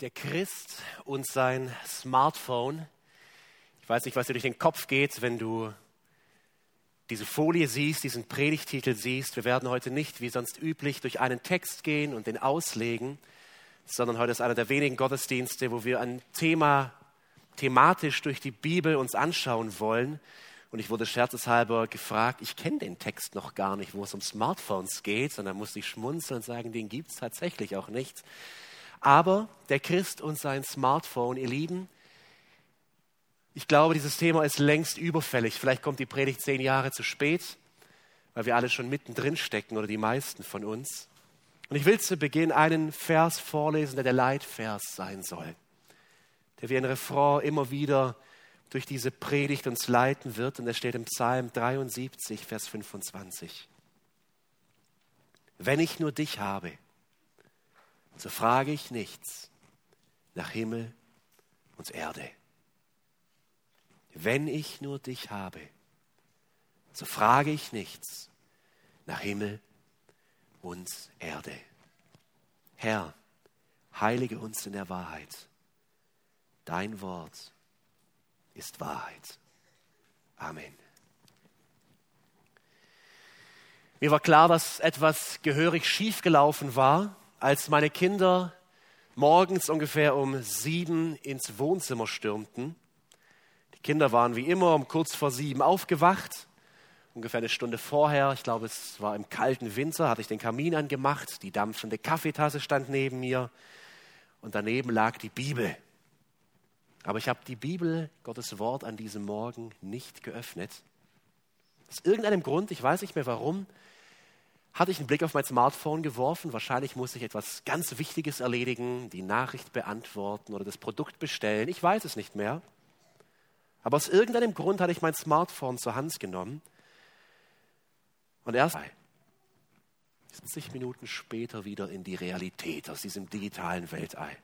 der Christ und sein Smartphone. Ich weiß nicht, was dir durch den Kopf geht, wenn du diese Folie siehst, diesen Predigtitel siehst. Wir werden heute nicht wie sonst üblich durch einen Text gehen und den auslegen, sondern heute ist einer der wenigen Gottesdienste, wo wir ein Thema thematisch durch die Bibel uns anschauen wollen. Und ich wurde scherzeshalber gefragt, ich kenne den Text noch gar nicht, wo es um Smartphones geht. Dann musste ich schmunzeln und sagen, den gibt es tatsächlich auch nicht. Aber der Christ und sein Smartphone, ihr Lieben, ich glaube, dieses Thema ist längst überfällig. Vielleicht kommt die Predigt zehn Jahre zu spät, weil wir alle schon mittendrin stecken oder die meisten von uns. Und ich will zu Beginn einen Vers vorlesen, der der Leitvers sein soll, der wie ein Refrain immer wieder durch diese Predigt uns leiten wird. Und er steht im Psalm 73, Vers 25. Wenn ich nur dich habe, so frage ich nichts nach Himmel und Erde. Wenn ich nur dich habe, so frage ich nichts nach Himmel und Erde. Herr, heilige uns in der Wahrheit. Dein Wort ist Wahrheit. Amen. Mir war klar, dass etwas gehörig schiefgelaufen war, als meine Kinder morgens ungefähr um sieben ins Wohnzimmer stürmten. Die Kinder waren wie immer um kurz vor sieben aufgewacht. Ungefähr eine Stunde vorher, ich glaube, es war im kalten Winter, hatte ich den Kamin angemacht, die dampfende Kaffeetasse stand neben mir und daneben lag die Bibel. Aber ich habe die Bibel, Gottes Wort, an diesem Morgen nicht geöffnet. Aus irgendeinem Grund, ich weiß nicht mehr warum, hatte ich einen Blick auf mein Smartphone geworfen. Wahrscheinlich musste ich etwas ganz Wichtiges erledigen, die Nachricht beantworten oder das Produkt bestellen. Ich weiß es nicht mehr. Aber aus irgendeinem Grund hatte ich mein Smartphone zur Hand genommen. Und erst 70 Minuten später wieder in die Realität aus diesem digitalen Weltall.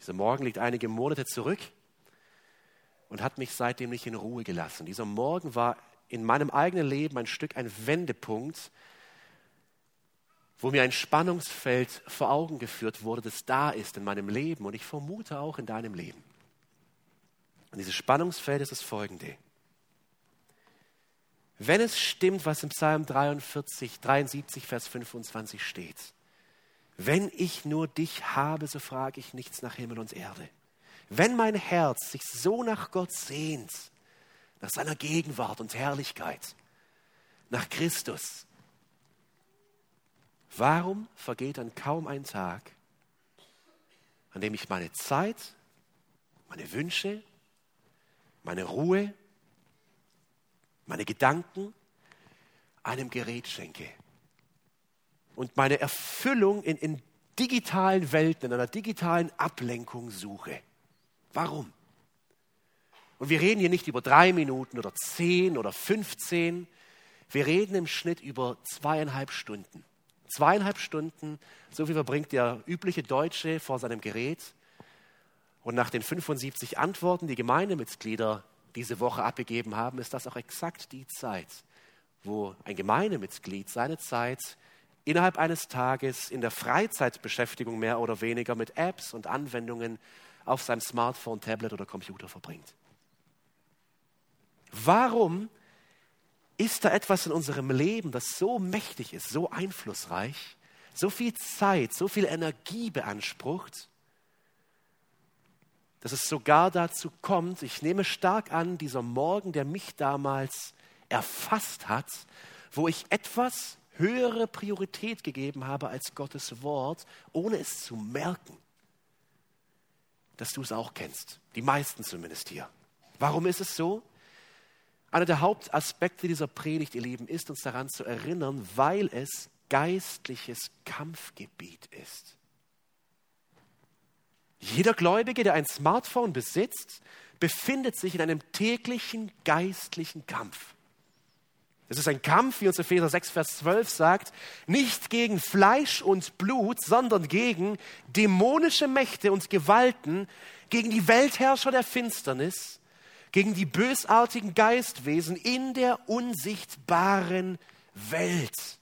Dieser Morgen liegt einige Monate zurück und hat mich seitdem nicht in Ruhe gelassen. Dieser Morgen war in meinem eigenen Leben ein Stück ein Wendepunkt, wo mir ein Spannungsfeld vor Augen geführt wurde, das da ist in meinem Leben und ich vermute auch in deinem Leben. Und dieses Spannungsfeld ist das folgende. Wenn es stimmt, was im Psalm 43, 73, Vers 25 steht, wenn ich nur dich habe, so frage ich nichts nach Himmel und Erde. Wenn mein Herz sich so nach Gott sehnt, nach seiner Gegenwart und Herrlichkeit, nach Christus, warum vergeht dann kaum ein Tag, an dem ich meine Zeit, meine Wünsche, meine Ruhe, meine Gedanken einem Gerät schenke und meine Erfüllung in, in digitalen Welten, in einer digitalen Ablenkung suche. Warum? Und wir reden hier nicht über drei Minuten oder zehn oder 15. Wir reden im Schnitt über zweieinhalb Stunden. Zweieinhalb Stunden, so viel verbringt der übliche Deutsche vor seinem Gerät. Und nach den 75 Antworten, die Gemeindemitglieder diese Woche abgegeben haben, ist das auch exakt die Zeit, wo ein Gemeindemitglied seine Zeit innerhalb eines Tages in der Freizeitbeschäftigung mehr oder weniger mit Apps und Anwendungen auf seinem Smartphone, Tablet oder Computer verbringt. Warum ist da etwas in unserem Leben, das so mächtig ist, so einflussreich, so viel Zeit, so viel Energie beansprucht, dass es sogar dazu kommt, ich nehme stark an, dieser Morgen, der mich damals erfasst hat, wo ich etwas höhere Priorität gegeben habe als Gottes Wort, ohne es zu merken, dass du es auch kennst. Die meisten zumindest hier. Warum ist es so? Einer der Hauptaspekte dieser Predigt, ihr Lieben, ist uns daran zu erinnern, weil es geistliches Kampfgebiet ist. Jeder Gläubige, der ein Smartphone besitzt, befindet sich in einem täglichen geistlichen Kampf. Es ist ein Kampf, wie uns Epheser 6, Vers 12 sagt, nicht gegen Fleisch und Blut, sondern gegen dämonische Mächte und Gewalten, gegen die Weltherrscher der Finsternis, gegen die bösartigen Geistwesen in der unsichtbaren Welt.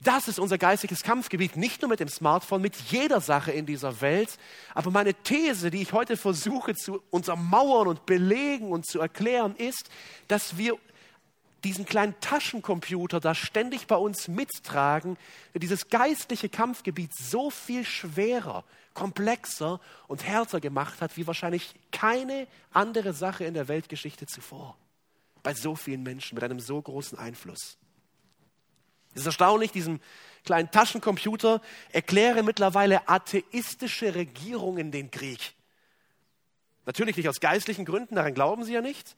Das ist unser geistiges Kampfgebiet, nicht nur mit dem Smartphone, mit jeder Sache in dieser Welt. Aber meine These, die ich heute versuche zu untermauern und belegen und zu erklären, ist, dass wir diesen kleinen Taschencomputer da ständig bei uns mittragen, dieses geistliche Kampfgebiet so viel schwerer, komplexer und härter gemacht hat, wie wahrscheinlich keine andere Sache in der Weltgeschichte zuvor. Bei so vielen Menschen mit einem so großen Einfluss. Es ist erstaunlich, diesem kleinen Taschencomputer erklären mittlerweile atheistische Regierungen den Krieg. Natürlich nicht aus geistlichen Gründen, daran glauben sie ja nicht,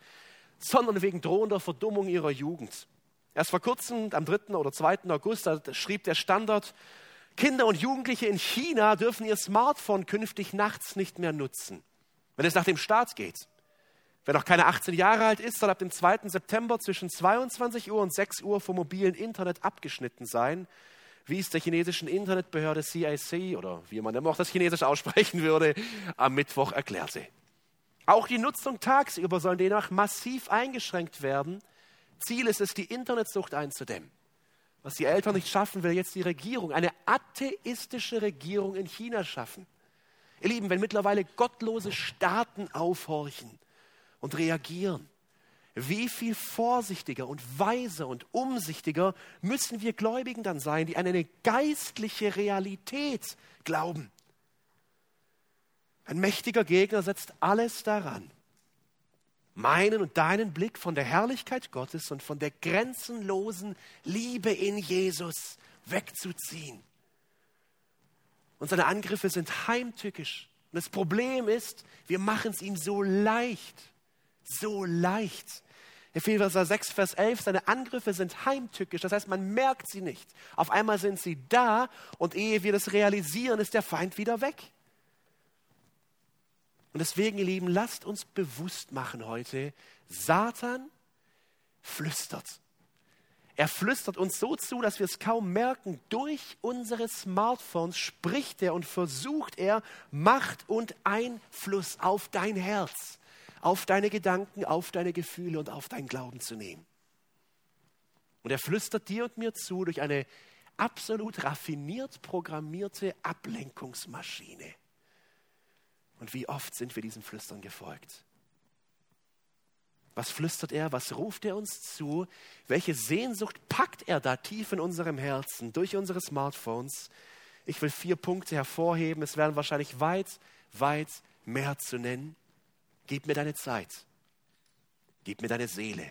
sondern wegen drohender Verdummung ihrer Jugend. Erst vor kurzem, am 3. oder 2. August, schrieb der Standard, Kinder und Jugendliche in China dürfen ihr Smartphone künftig nachts nicht mehr nutzen, wenn es nach dem Staat geht. Wer noch keine 18 Jahre alt ist, soll ab dem 2. September zwischen 22 Uhr und 6 Uhr vom mobilen Internet abgeschnitten sein, wie es der chinesischen Internetbehörde CIC oder wie man immer auch das Chinesisch aussprechen würde, am Mittwoch erklärte. Auch die Nutzung tagsüber soll demnach massiv eingeschränkt werden. Ziel ist es, die Internetsucht einzudämmen. Was die Eltern nicht schaffen, will jetzt die Regierung, eine atheistische Regierung in China schaffen. Ihr Lieben, wenn mittlerweile gottlose Staaten aufhorchen, und reagieren. Wie viel vorsichtiger und weiser und umsichtiger müssen wir Gläubigen dann sein, die an eine geistliche Realität glauben. Ein mächtiger Gegner setzt alles daran, meinen und deinen Blick von der Herrlichkeit Gottes und von der grenzenlosen Liebe in Jesus wegzuziehen. Und seine Angriffe sind heimtückisch. Und das Problem ist, wir machen es ihm so leicht so leicht. Epheser 6, Vers 11, seine Angriffe sind heimtückisch, das heißt, man merkt sie nicht. Auf einmal sind sie da und ehe wir das realisieren, ist der Feind wieder weg. Und deswegen, ihr Lieben, lasst uns bewusst machen heute, Satan flüstert. Er flüstert uns so zu, dass wir es kaum merken. Durch unsere Smartphones spricht er und versucht er Macht und Einfluss auf dein Herz auf deine Gedanken, auf deine Gefühle und auf deinen Glauben zu nehmen. Und er flüstert dir und mir zu durch eine absolut raffiniert programmierte Ablenkungsmaschine. Und wie oft sind wir diesem Flüstern gefolgt? Was flüstert er? Was ruft er uns zu? Welche Sehnsucht packt er da tief in unserem Herzen durch unsere Smartphones? Ich will vier Punkte hervorheben. Es werden wahrscheinlich weit, weit mehr zu nennen. Gib mir deine Zeit. Gib mir deine Seele.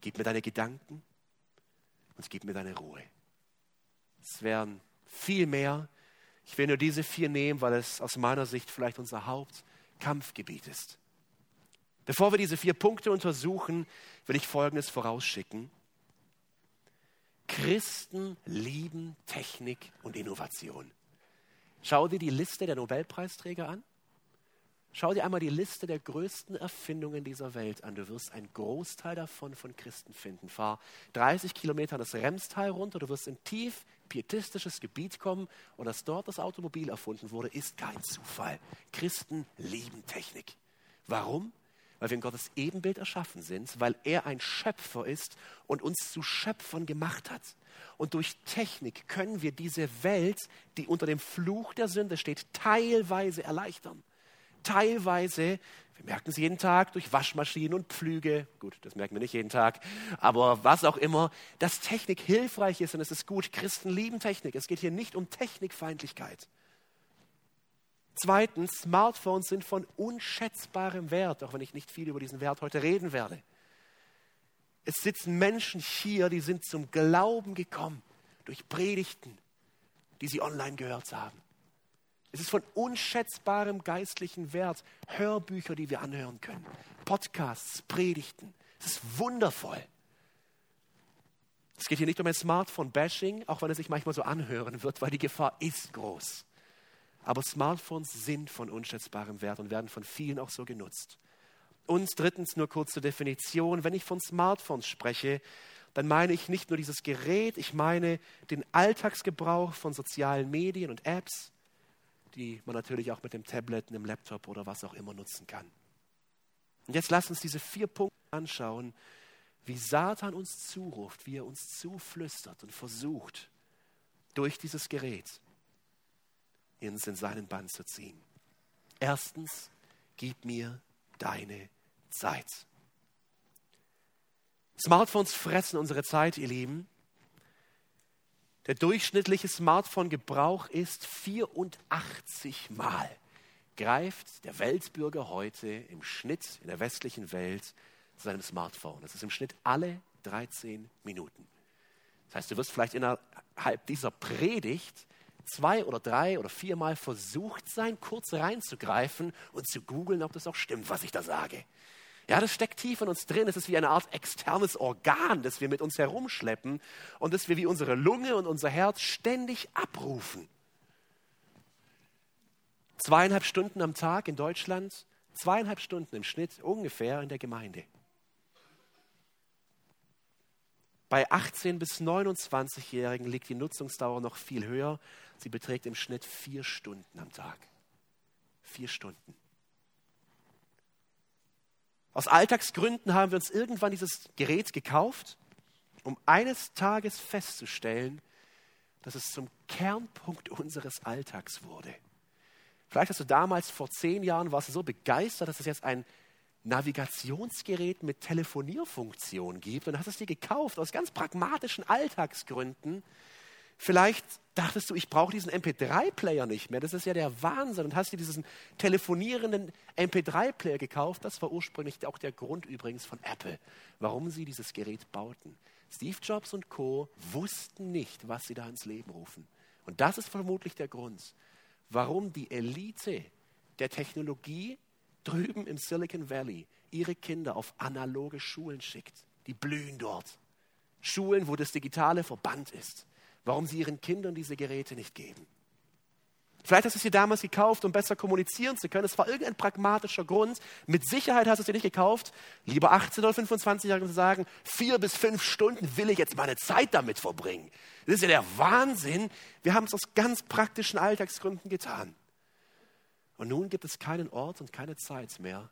Gib mir deine Gedanken und gib mir deine Ruhe. Es wären viel mehr. Ich will nur diese vier nehmen, weil es aus meiner Sicht vielleicht unser Hauptkampfgebiet ist. Bevor wir diese vier Punkte untersuchen, will ich Folgendes vorausschicken. Christen lieben Technik und Innovation. Schau dir die Liste der Nobelpreisträger an. Schau dir einmal die Liste der größten Erfindungen dieser Welt an. Du wirst einen Großteil davon von Christen finden. Fahr 30 Kilometer das Remstal runter, du wirst in tief pietistisches Gebiet kommen und dass dort das Automobil erfunden wurde, ist kein Zufall. Christen lieben Technik. Warum? Weil wir in Gottes Ebenbild erschaffen sind, weil er ein Schöpfer ist und uns zu Schöpfern gemacht hat. Und durch Technik können wir diese Welt, die unter dem Fluch der Sünde steht, teilweise erleichtern teilweise, wir merken es jeden Tag durch Waschmaschinen und Pflüge, gut, das merken wir nicht jeden Tag, aber was auch immer, dass Technik hilfreich ist und es ist gut. Christen lieben Technik. Es geht hier nicht um Technikfeindlichkeit. Zweitens, Smartphones sind von unschätzbarem Wert, auch wenn ich nicht viel über diesen Wert heute reden werde. Es sitzen Menschen hier, die sind zum Glauben gekommen durch Predigten, die sie online gehört haben. Es ist von unschätzbarem geistlichen Wert. Hörbücher, die wir anhören können, Podcasts, Predigten. Es ist wundervoll. Es geht hier nicht um ein Smartphone-Bashing, auch wenn es sich manchmal so anhören wird, weil die Gefahr ist groß. Aber Smartphones sind von unschätzbarem Wert und werden von vielen auch so genutzt. Und drittens nur kurze Definition. Wenn ich von Smartphones spreche, dann meine ich nicht nur dieses Gerät, ich meine den Alltagsgebrauch von sozialen Medien und Apps, die man natürlich auch mit dem Tablet, einem Laptop oder was auch immer nutzen kann. Und jetzt lass uns diese vier Punkte anschauen, wie Satan uns zuruft, wie er uns zuflüstert und versucht, durch dieses Gerät uns in seinen Bann zu ziehen. Erstens, gib mir deine Zeit. Smartphones fressen unsere Zeit, ihr Lieben. Der durchschnittliche Smartphone-Gebrauch ist 84 Mal. Greift der Weltbürger heute im Schnitt in der westlichen Welt zu seinem Smartphone. Das ist im Schnitt alle 13 Minuten. Das heißt, du wirst vielleicht innerhalb dieser Predigt zwei oder drei oder viermal versucht sein, kurz reinzugreifen und zu googeln, ob das auch stimmt, was ich da sage. Ja, das steckt tief in uns drin. Es ist wie eine Art externes Organ, das wir mit uns herumschleppen und das wir wie unsere Lunge und unser Herz ständig abrufen. Zweieinhalb Stunden am Tag in Deutschland, zweieinhalb Stunden im Schnitt ungefähr in der Gemeinde. Bei 18 bis 29-Jährigen liegt die Nutzungsdauer noch viel höher. Sie beträgt im Schnitt vier Stunden am Tag. Vier Stunden. Aus Alltagsgründen haben wir uns irgendwann dieses Gerät gekauft, um eines Tages festzustellen, dass es zum Kernpunkt unseres Alltags wurde. Vielleicht hast du damals vor zehn Jahren warst du so begeistert, dass es jetzt ein Navigationsgerät mit Telefonierfunktion gibt und hast es dir gekauft aus ganz pragmatischen Alltagsgründen. Vielleicht dachtest du, ich brauche diesen MP3-Player nicht mehr. Das ist ja der Wahnsinn. Und hast dir diesen telefonierenden MP3-Player gekauft. Das war ursprünglich auch der Grund übrigens von Apple, warum sie dieses Gerät bauten. Steve Jobs und Co. wussten nicht, was sie da ins Leben rufen. Und das ist vermutlich der Grund, warum die Elite der Technologie drüben im Silicon Valley ihre Kinder auf analoge Schulen schickt. Die blühen dort. Schulen, wo das Digitale verbannt ist. Warum sie ihren Kindern diese Geräte nicht geben. Vielleicht hast du es dir damals gekauft, um besser kommunizieren zu können. Es war irgendein pragmatischer Grund. Mit Sicherheit hast du es dir nicht gekauft, lieber 18 oder 25-Jährigen zu sagen, vier bis fünf Stunden will ich jetzt meine Zeit damit verbringen. Das ist ja der Wahnsinn. Wir haben es aus ganz praktischen Alltagsgründen getan. Und nun gibt es keinen Ort und keine Zeit mehr,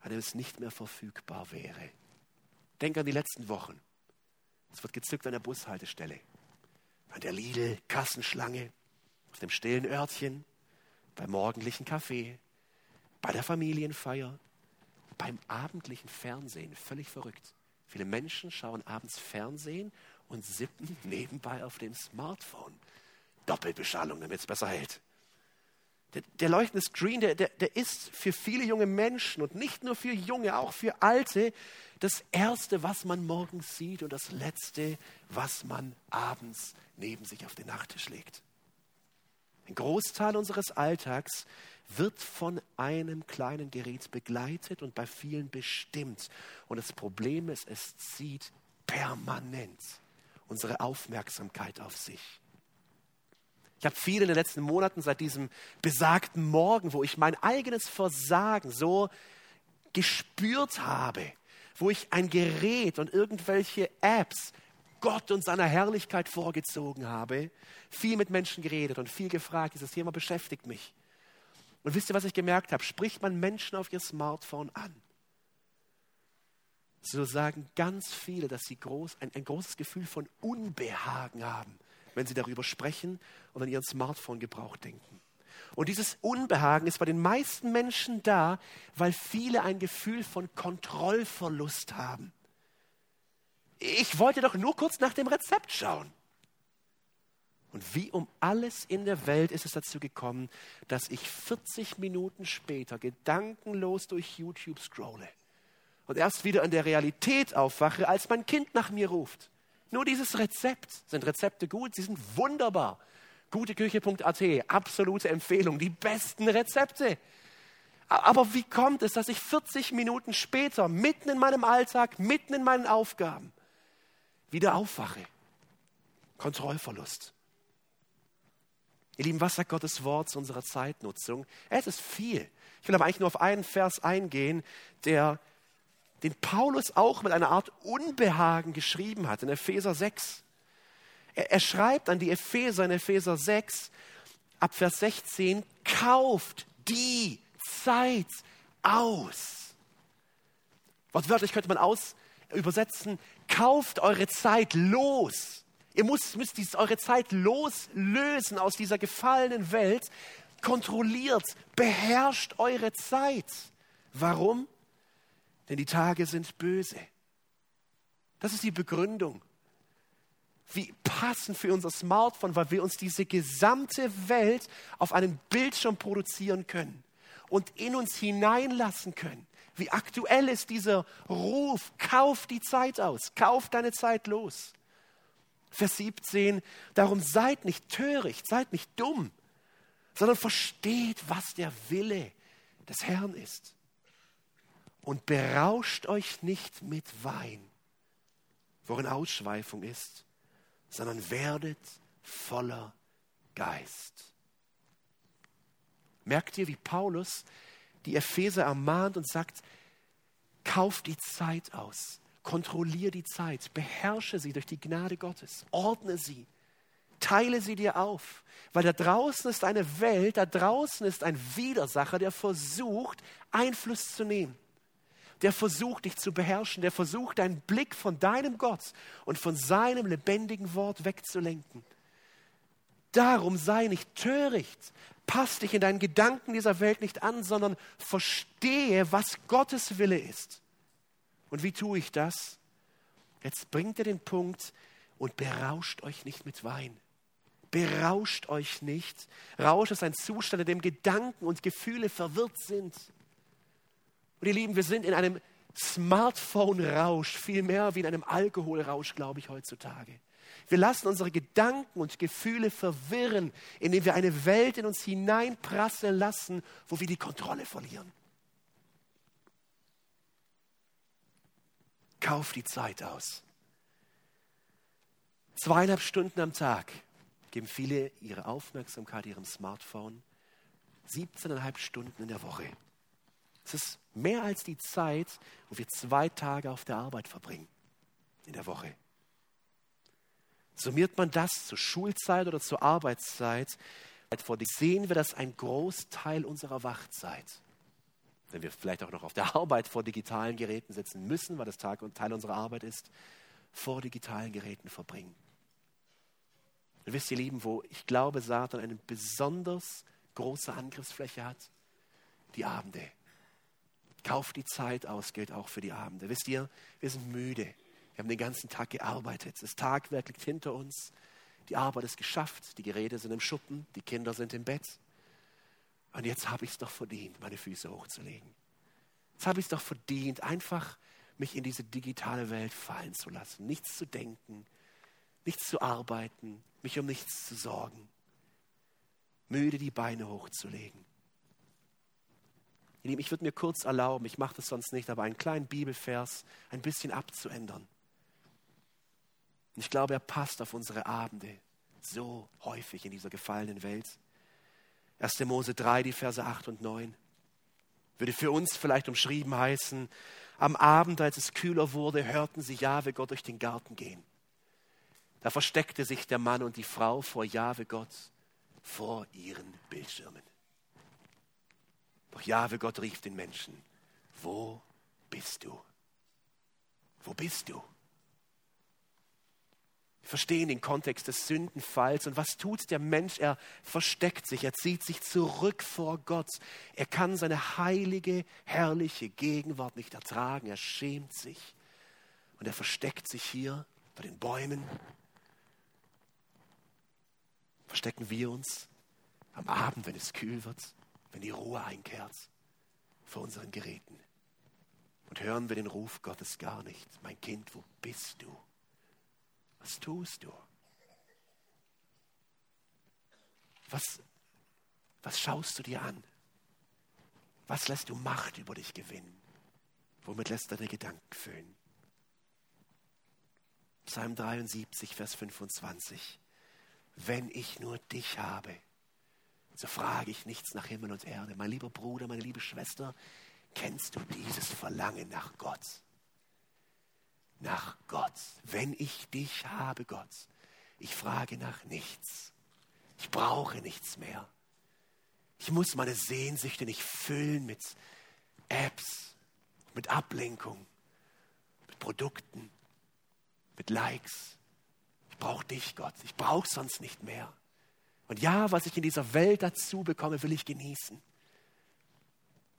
an dem es nicht mehr verfügbar wäre. Denk an die letzten Wochen. Es wird gezückt an der Bushaltestelle, an der Lidl-Kassenschlange, auf dem stillen Örtchen, beim morgendlichen Kaffee, bei der Familienfeier, beim abendlichen Fernsehen. Völlig verrückt. Viele Menschen schauen abends Fernsehen und sippen nebenbei auf dem Smartphone. Doppelbeschallung, damit es besser hält. Der, der leuchtende Screen, der, der, der ist für viele junge Menschen und nicht nur für junge, auch für alte, das Erste, was man morgens sieht und das Letzte, was man abends neben sich auf den Nachttisch legt. Ein Großteil unseres Alltags wird von einem kleinen Gerät begleitet und bei vielen bestimmt. Und das Problem ist, es zieht permanent unsere Aufmerksamkeit auf sich. Ich habe viel in den letzten Monaten seit diesem besagten Morgen, wo ich mein eigenes Versagen so gespürt habe, wo ich ein Gerät und irgendwelche Apps Gott und seiner Herrlichkeit vorgezogen habe, viel mit Menschen geredet und viel gefragt. Dieses Thema beschäftigt mich. Und wisst ihr, was ich gemerkt habe? Spricht man Menschen auf ihr Smartphone an, so sagen ganz viele, dass sie groß, ein, ein großes Gefühl von Unbehagen haben wenn sie darüber sprechen und an ihren Smartphone-Gebrauch denken. Und dieses Unbehagen ist bei den meisten Menschen da, weil viele ein Gefühl von Kontrollverlust haben. Ich wollte doch nur kurz nach dem Rezept schauen. Und wie um alles in der Welt ist es dazu gekommen, dass ich 40 Minuten später gedankenlos durch YouTube scrolle und erst wieder in der Realität aufwache, als mein Kind nach mir ruft. Nur dieses Rezept. Sind Rezepte gut? Sie sind wunderbar. Guteküche.at, absolute Empfehlung, die besten Rezepte. Aber wie kommt es, dass ich 40 Minuten später, mitten in meinem Alltag, mitten in meinen Aufgaben, wieder aufwache? Kontrollverlust. Ihr Lieben, was sagt Gottes Wort zu unserer Zeitnutzung? Es ist viel. Ich will aber eigentlich nur auf einen Vers eingehen, der den Paulus auch mit einer Art Unbehagen geschrieben hat in Epheser 6. Er, er schreibt an die Epheser in Epheser 6 ab Vers 16, kauft die Zeit aus. Wortwörtlich könnte man aus, übersetzen, kauft eure Zeit los. Ihr müsst, müsst dies, eure Zeit loslösen aus dieser gefallenen Welt. Kontrolliert, beherrscht eure Zeit. Warum? Denn die Tage sind böse. Das ist die Begründung. Wie passend für unser Smartphone, weil wir uns diese gesamte Welt auf einem Bildschirm produzieren können und in uns hineinlassen können. Wie aktuell ist dieser Ruf, kauf die Zeit aus, kauf deine Zeit los. Vers 17, darum seid nicht töricht, seid nicht dumm, sondern versteht, was der Wille des Herrn ist. Und berauscht euch nicht mit Wein, worin Ausschweifung ist, sondern werdet voller Geist. Merkt ihr, wie Paulus die Epheser ermahnt und sagt, kauf die Zeit aus, kontrolliere die Zeit, beherrsche sie durch die Gnade Gottes, ordne sie, teile sie dir auf, weil da draußen ist eine Welt, da draußen ist ein Widersacher, der versucht, Einfluss zu nehmen. Der versucht, dich zu beherrschen, der versucht, deinen Blick von deinem Gott und von seinem lebendigen Wort wegzulenken. Darum sei nicht töricht, pass dich in deinen Gedanken dieser Welt nicht an, sondern verstehe, was Gottes Wille ist. Und wie tue ich das? Jetzt bringt er den Punkt und berauscht euch nicht mit Wein. Berauscht euch nicht. Rausch ist ein Zustand, in dem Gedanken und Gefühle verwirrt sind. Und ihr Lieben, wir sind in einem Smartphone-Rausch, viel mehr wie in einem Alkoholrausch, glaube ich, heutzutage. Wir lassen unsere Gedanken und Gefühle verwirren, indem wir eine Welt in uns hineinprasseln lassen, wo wir die Kontrolle verlieren. Kauf die Zeit aus. Zweieinhalb Stunden am Tag geben viele ihre Aufmerksamkeit ihrem Smartphone. 17,5 Stunden in der Woche. Das ist mehr als die Zeit, wo wir zwei Tage auf der Arbeit verbringen in der Woche. Summiert man das zur Schulzeit oder zur Arbeitszeit, sehen wir, dass ein Großteil unserer Wachzeit, wenn wir vielleicht auch noch auf der Arbeit vor digitalen Geräten sitzen müssen, weil das Tag und Teil unserer Arbeit ist, vor digitalen Geräten verbringen. Und wisst ihr, Lieben, wo ich glaube, Satan eine besonders große Angriffsfläche hat? Die Abende. Kauft die Zeit aus, gilt auch für die Abende. Wisst ihr, wir sind müde. Wir haben den ganzen Tag gearbeitet. Das Tagwerk liegt hinter uns. Die Arbeit ist geschafft. Die Geräte sind im Schuppen. Die Kinder sind im Bett. Und jetzt habe ich es doch verdient, meine Füße hochzulegen. Jetzt habe ich es doch verdient, einfach mich in diese digitale Welt fallen zu lassen. Nichts zu denken, nichts zu arbeiten, mich um nichts zu sorgen. Müde die Beine hochzulegen. Ich würde mir kurz erlauben, ich mache das sonst nicht, aber einen kleinen Bibelvers ein bisschen abzuändern. Ich glaube, er passt auf unsere Abende so häufig in dieser gefallenen Welt. 1. Mose 3, die Verse 8 und 9. Würde für uns vielleicht umschrieben heißen, am Abend, als es kühler wurde, hörten sie Jahwe Gott durch den Garten gehen. Da versteckte sich der Mann und die Frau vor Jahwe Gott, vor ihren Bildschirmen. Doch Jahwe Gott rief den Menschen, wo bist du? Wo bist du? verstehen den Kontext des Sündenfalls. Und was tut der Mensch? Er versteckt sich, er zieht sich zurück vor Gott. Er kann seine heilige, herrliche Gegenwart nicht ertragen. Er schämt sich. Und er versteckt sich hier bei den Bäumen. Verstecken wir uns am Abend, wenn es kühl wird, wenn die Ruhe einkehrt, vor unseren Geräten. Und hören wir den Ruf Gottes gar nicht. Mein Kind, wo bist du? Was tust du? Was, was schaust du dir an? Was lässt du Macht über dich gewinnen? Womit lässt deine Gedanken füllen? Psalm 73, Vers 25. Wenn ich nur dich habe, so frage ich nichts nach Himmel und Erde. Mein lieber Bruder, meine liebe Schwester, kennst du dieses Verlangen nach Gott? nach Gott. Wenn ich dich habe, Gott, ich frage nach nichts. Ich brauche nichts mehr. Ich muss meine Sehnsüchte nicht füllen mit Apps, mit Ablenkung, mit Produkten, mit Likes. Ich brauche dich, Gott. Ich brauche sonst nicht mehr. Und ja, was ich in dieser Welt dazu bekomme, will ich genießen.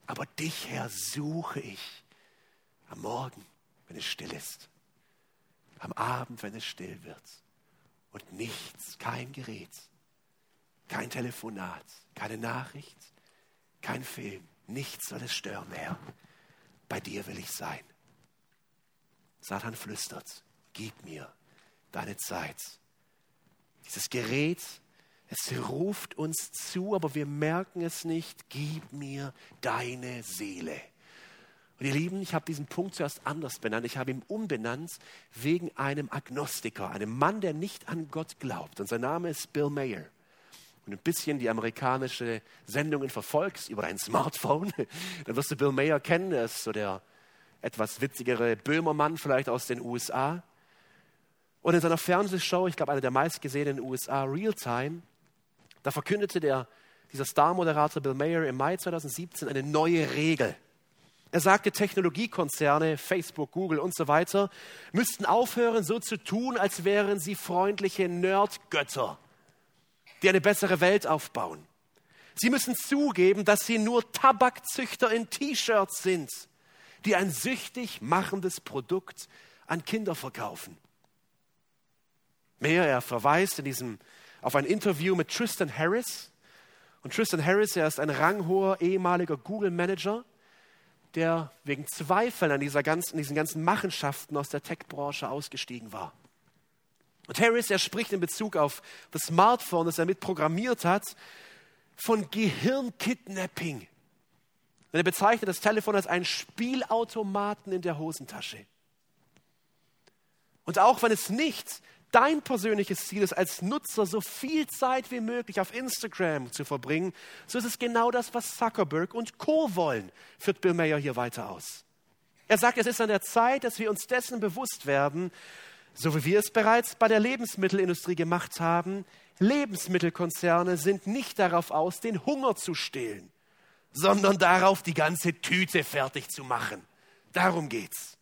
Aber dich, Herr, suche ich am Morgen, wenn es still ist. Am Abend, wenn es still wird. Und nichts, kein Gerät, kein Telefonat, keine Nachricht, kein Film. Nichts soll es stören, Herr. Bei dir will ich sein. Satan flüstert, gib mir deine Zeit. Dieses Gerät, es ruft uns zu, aber wir merken es nicht. Gib mir deine Seele. Und ihr Lieben, ich habe diesen Punkt zuerst anders benannt. Ich habe ihn umbenannt wegen einem Agnostiker, einem Mann, der nicht an Gott glaubt. Und sein Name ist Bill Mayer. Und ein bisschen die amerikanische Sendungen verfolgst über dein Smartphone, dann wirst du Bill Mayer kennen. Er ist so der etwas witzigere Böhmermann vielleicht aus den USA. Und in seiner Fernsehshow, ich glaube einer der meistgesehenen in den USA, Realtime, da verkündete der, dieser Star-Moderator Bill Mayer im Mai 2017 eine neue Regel. Er sagte, Technologiekonzerne, Facebook, Google und so weiter, müssten aufhören, so zu tun, als wären sie freundliche Nerdgötter, die eine bessere Welt aufbauen. Sie müssen zugeben, dass sie nur Tabakzüchter in T-Shirts sind die ein süchtig machendes Produkt an Kinder verkaufen. Mehr, er verweist in diesem, auf ein Interview mit Tristan Harris. Und Tristan Harris, er ist ein ranghoher ehemaliger Google-Manager, der wegen Zweifeln an dieser ganzen, diesen ganzen Machenschaften aus der Tech-Branche ausgestiegen war. Und Harris, er spricht in Bezug auf das Smartphone, das er mitprogrammiert hat, von Gehirnkidnapping. Denn er bezeichnet das Telefon als einen Spielautomaten in der Hosentasche. Und auch wenn es nicht dein persönliches Ziel ist, als Nutzer so viel Zeit wie möglich auf Instagram zu verbringen, so ist es genau das, was Zuckerberg und Co. wollen, führt Bill Mayer hier weiter aus. Er sagt, es ist an der Zeit, dass wir uns dessen bewusst werden, so wie wir es bereits bei der Lebensmittelindustrie gemacht haben, Lebensmittelkonzerne sind nicht darauf aus, den Hunger zu stillen sondern darauf, die ganze Tüte fertig zu machen. Darum geht's.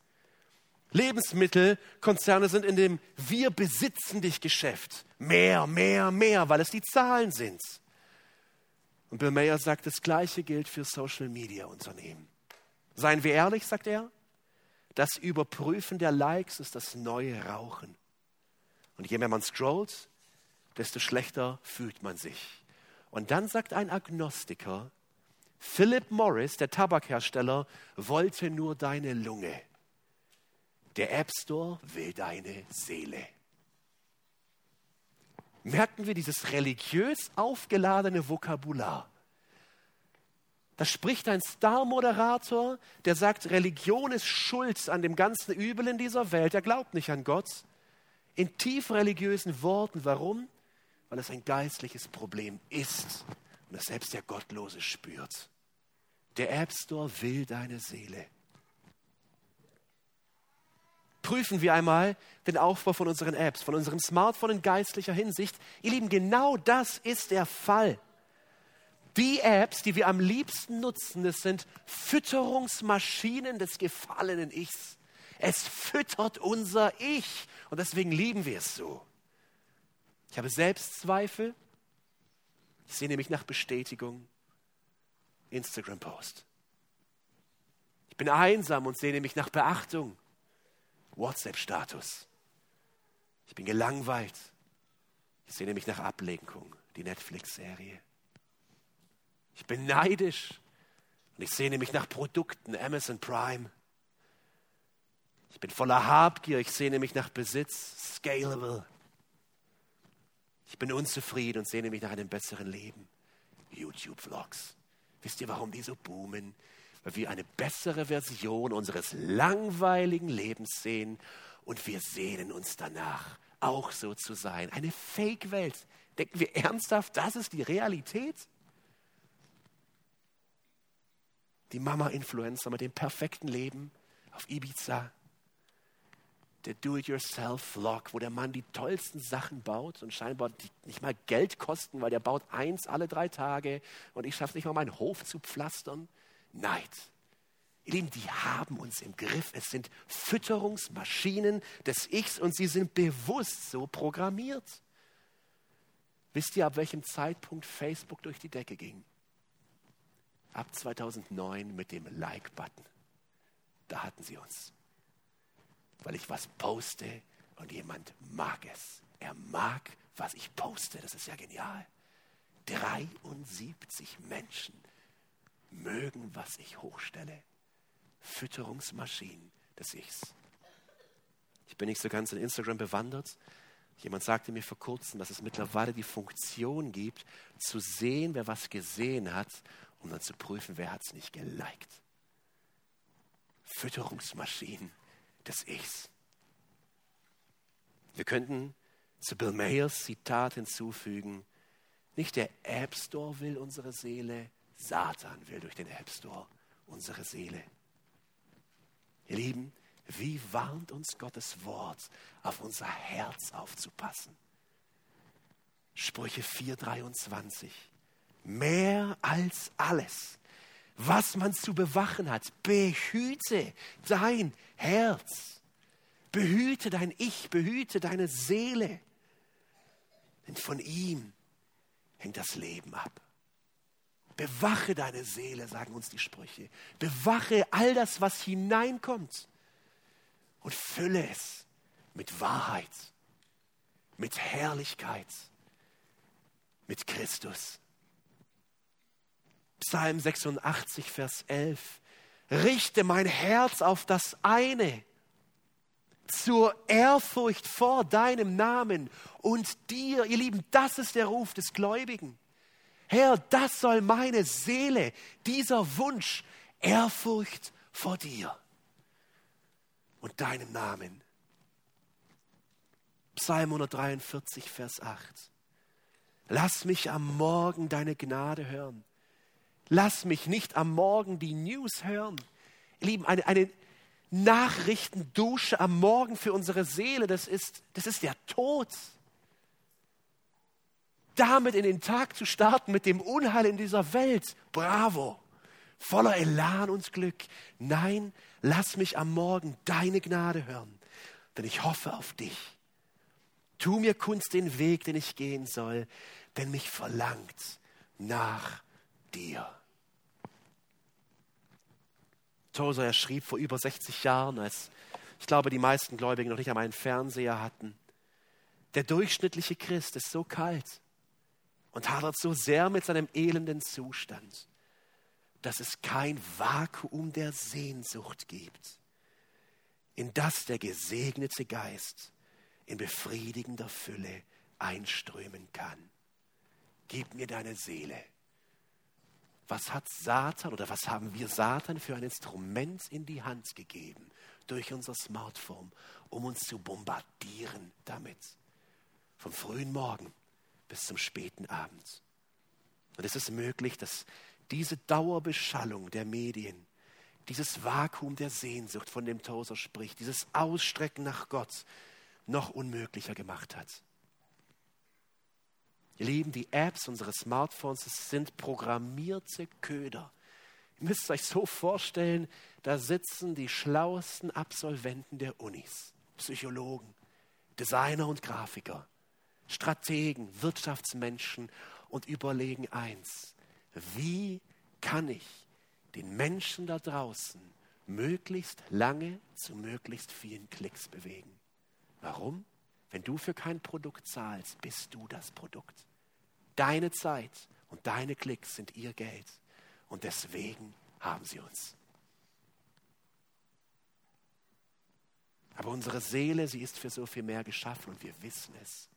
Lebensmittelkonzerne sind in dem Wir besitzen dich Geschäft. Mehr, mehr, mehr, weil es die Zahlen sind. Und Bill Mayer sagt, das Gleiche gilt für Social Media Unternehmen. Seien wir ehrlich, sagt er, das Überprüfen der Likes ist das neue Rauchen. Und je mehr man scrollt, desto schlechter fühlt man sich. Und dann sagt ein Agnostiker, Philip Morris, der Tabakhersteller, wollte nur deine Lunge. Der App Store will deine Seele. Merken wir dieses religiös aufgeladene Vokabular? Da spricht ein Star-Moderator, der sagt, Religion ist schuld an dem ganzen Übel in dieser Welt. Er glaubt nicht an Gott. In tief religiösen Worten. Warum? Weil es ein geistliches Problem ist und das selbst der Gottlose spürt. Der App Store will deine Seele. Prüfen wir einmal den Aufbau von unseren Apps, von unserem Smartphone in geistlicher Hinsicht. Ihr Lieben, genau das ist der Fall. Die Apps, die wir am liebsten nutzen, das sind Fütterungsmaschinen des gefallenen Ichs. Es füttert unser Ich und deswegen lieben wir es so. Ich habe Selbstzweifel. Ich sehe nämlich nach Bestätigung. Instagram-Post. Ich bin einsam und sehne mich nach Beachtung. WhatsApp-Status. Ich bin gelangweilt. Ich sehne mich nach Ablenkung. Die Netflix-Serie. Ich bin neidisch und ich sehne mich nach Produkten. Amazon Prime. Ich bin voller Habgier. Ich sehne mich nach Besitz. Scalable. Ich bin unzufrieden und sehne mich nach einem besseren Leben. YouTube-Vlogs. Wisst ihr, warum die so boomen? Weil wir eine bessere Version unseres langweiligen Lebens sehen und wir sehnen uns danach, auch so zu sein. Eine Fake-Welt. Denken wir ernsthaft, das ist die Realität? Die Mama-Influencer mit dem perfekten Leben auf Ibiza, der Do-it-yourself-Vlog, wo der Mann die tollsten Sachen baut und scheinbar nicht mal Geld kosten, weil der baut eins alle drei Tage und ich schaffe nicht mal meinen Hof zu pflastern. Neid. Ihr Lieben, die haben uns im Griff. Es sind Fütterungsmaschinen des Ichs und sie sind bewusst so programmiert. Wisst ihr, ab welchem Zeitpunkt Facebook durch die Decke ging? Ab 2009 mit dem Like-Button. Da hatten sie uns. Weil ich was poste und jemand mag es. Er mag, was ich poste. Das ist ja genial. 73 Menschen mögen, was ich hochstelle. Fütterungsmaschinen des Ichs. Ich bin nicht so ganz in Instagram bewandert. Jemand sagte mir vor kurzem, dass es mittlerweile die Funktion gibt, zu sehen, wer was gesehen hat, um dann zu prüfen, wer hat es nicht geliked. Fütterungsmaschinen des Ichs. Wir könnten zu Bill Mayers Zitat hinzufügen, nicht der App Store will unsere Seele, Satan will durch den App Store unsere Seele. Ihr Lieben, wie warnt uns Gottes Wort, auf unser Herz aufzupassen? Sprüche 4:23. Mehr als alles, was man zu bewachen hat, behüte dein Herz. Behüte dein Ich, behüte deine Seele. Denn von ihm hängt das Leben ab. Bewache deine Seele, sagen uns die Sprüche. Bewache all das, was hineinkommt. Und fülle es mit Wahrheit, mit Herrlichkeit, mit Christus. Psalm 86, Vers 11. Richte mein Herz auf das eine, zur Ehrfurcht vor deinem Namen und dir, ihr Lieben, das ist der Ruf des Gläubigen. Herr, das soll meine Seele, dieser Wunsch, Ehrfurcht vor dir und deinem Namen. Psalm 143, Vers 8. Lass mich am Morgen deine Gnade hören. Lass mich nicht am Morgen die News hören. Ihr Lieben, eine, eine Nachrichtendusche am Morgen für unsere Seele, das ist, das ist der Tod damit in den Tag zu starten mit dem Unheil in dieser Welt. Bravo. Voller Elan und Glück. Nein, lass mich am Morgen deine Gnade hören, denn ich hoffe auf dich. Tu mir Kunst den Weg, den ich gehen soll, denn mich verlangt nach dir. Tozer, er schrieb vor über 60 Jahren, als ich glaube, die meisten Gläubigen noch nicht einmal einen Fernseher hatten. Der durchschnittliche Christ ist so kalt und hadert so sehr mit seinem elenden Zustand, dass es kein Vakuum der Sehnsucht gibt, in das der gesegnete Geist in befriedigender Fülle einströmen kann. Gib mir deine Seele. Was hat Satan oder was haben wir Satan für ein Instrument in die Hand gegeben durch unser Smartphone, um uns zu bombardieren damit? Vom frühen Morgen bis zum späten Abend. Und es ist möglich, dass diese Dauerbeschallung der Medien, dieses Vakuum der Sehnsucht, von dem Tozer spricht, dieses Ausstrecken nach Gott noch unmöglicher gemacht hat. Ihr Lieben, die Apps unseres Smartphones sind programmierte Köder. Ihr müsst euch so vorstellen, da sitzen die schlauesten Absolventen der Unis, Psychologen, Designer und Grafiker. Strategen, Wirtschaftsmenschen und überlegen eins, wie kann ich den Menschen da draußen möglichst lange zu möglichst vielen Klicks bewegen? Warum? Wenn du für kein Produkt zahlst, bist du das Produkt. Deine Zeit und deine Klicks sind ihr Geld. Und deswegen haben sie uns. Aber unsere Seele, sie ist für so viel mehr geschaffen und wir wissen es.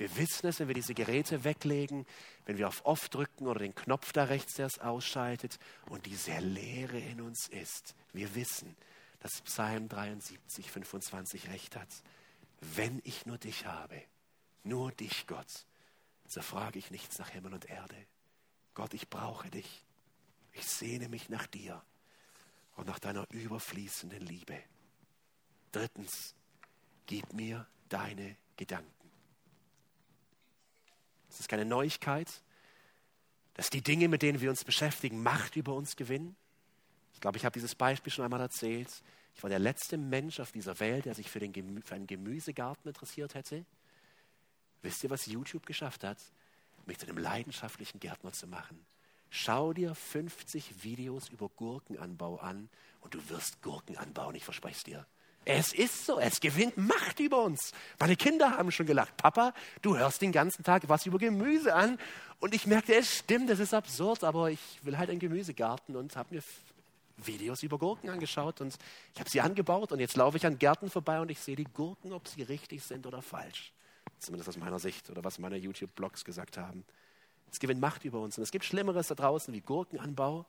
Wir wissen es, wenn wir diese Geräte weglegen, wenn wir auf Off drücken oder den Knopf da rechts, der es ausschaltet und diese Leere in uns ist. Wir wissen, dass Psalm 73, 25 recht hat. Wenn ich nur dich habe, nur dich, Gott, so frage ich nichts nach Himmel und Erde. Gott, ich brauche dich. Ich sehne mich nach dir und nach deiner überfließenden Liebe. Drittens, gib mir deine Gedanken. Es ist keine Neuigkeit, dass die Dinge, mit denen wir uns beschäftigen, Macht über uns gewinnen. Ich glaube, ich habe dieses Beispiel schon einmal erzählt. Ich war der letzte Mensch auf dieser Welt, der sich für, den Gemü für einen Gemüsegarten interessiert hätte. Wisst ihr, was YouTube geschafft hat? Mich zu einem leidenschaftlichen Gärtner zu machen. Schau dir 50 Videos über Gurkenanbau an und du wirst Gurken anbauen, ich verspreche es dir. Es ist so, es gewinnt Macht über uns. Meine Kinder haben schon gelacht. Papa, du hörst den ganzen Tag was über Gemüse an. Und ich merkte, es stimmt, das ist absurd, aber ich will halt einen Gemüsegarten und habe mir Videos über Gurken angeschaut und ich habe sie angebaut und jetzt laufe ich an Gärten vorbei und ich sehe die Gurken, ob sie richtig sind oder falsch. Zumindest aus meiner Sicht oder was meine YouTube-Blogs gesagt haben. Es gewinnt Macht über uns und es gibt Schlimmeres da draußen wie Gurkenanbau.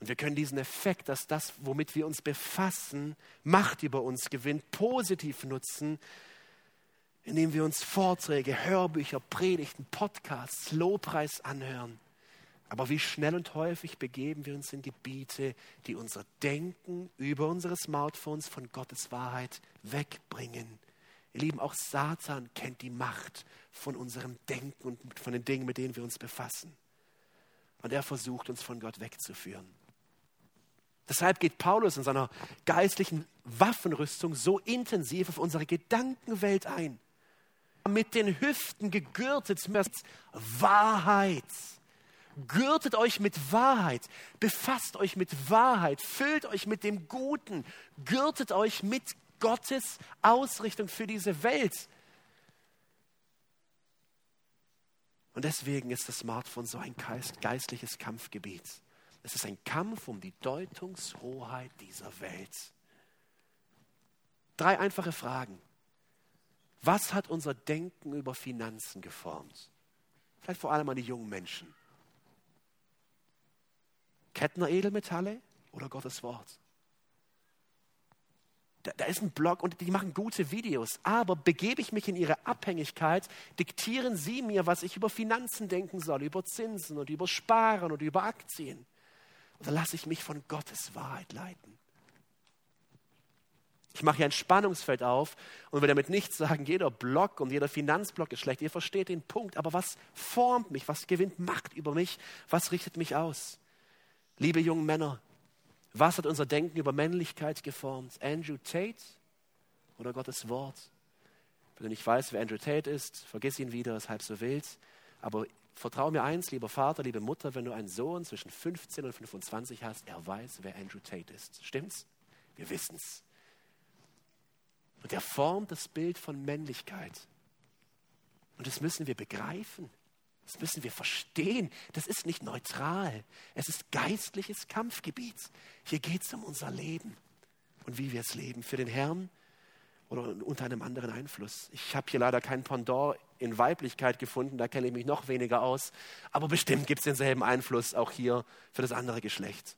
Und wir können diesen Effekt, dass das, womit wir uns befassen, Macht über uns gewinnt, positiv nutzen, indem wir uns Vorträge, Hörbücher, Predigten, Podcasts, Lobpreis anhören. Aber wie schnell und häufig begeben wir uns in Gebiete, die unser Denken über unsere Smartphones von Gottes Wahrheit wegbringen. Ihr Lieben, auch Satan kennt die Macht von unserem Denken und von den Dingen, mit denen wir uns befassen. Und er versucht uns von Gott wegzuführen. Deshalb geht Paulus in seiner geistlichen Waffenrüstung so intensiv auf unsere Gedankenwelt ein. Mit den Hüften gegürtet, Wahrheit. Gürtet euch mit Wahrheit, befasst euch mit Wahrheit, füllt euch mit dem Guten, gürtet euch mit Gottes Ausrichtung für diese Welt. Und deswegen ist das Smartphone so ein geistliches Kampfgebiet. Es ist ein Kampf um die Deutungshoheit dieser Welt. Drei einfache Fragen. Was hat unser Denken über Finanzen geformt? Vielleicht vor allem an die jungen Menschen. Kettner Edelmetalle oder Gottes Wort? Da, da, ist ein Blog und die machen gute Videos, aber begebe ich mich in ihre Abhängigkeit, diktieren sie mir, was ich über Finanzen denken soll, über Zinsen und über Sparen und über Aktien. Oder lasse ich mich von Gottes Wahrheit leiten? Ich mache hier ein Spannungsfeld auf und will damit nicht sagen, jeder Block und jeder Finanzblock ist schlecht. Ihr versteht den Punkt. Aber was formt mich? Was gewinnt Macht über mich? Was richtet mich aus? Liebe jungen Männer, was hat unser Denken über Männlichkeit geformt? Andrew Tate oder Gottes Wort? Wenn du nicht weißt, wer Andrew Tate ist, vergiss ihn wieder, ist halb so wild. Aber vertraue mir eins, lieber Vater, liebe Mutter, wenn du einen Sohn zwischen 15 und 25 hast, er weiß, wer Andrew Tate ist. Stimmt's? Wir wissen's. Und er formt das Bild von Männlichkeit. Und das müssen wir begreifen. Das müssen wir verstehen. Das ist nicht neutral. Es ist geistliches Kampfgebiet. Hier geht es um unser Leben und wie wir es leben. Für den Herrn oder unter einem anderen Einfluss. Ich habe hier leider kein Pendant in Weiblichkeit gefunden, da kenne ich mich noch weniger aus. Aber bestimmt gibt es denselben Einfluss auch hier für das andere Geschlecht.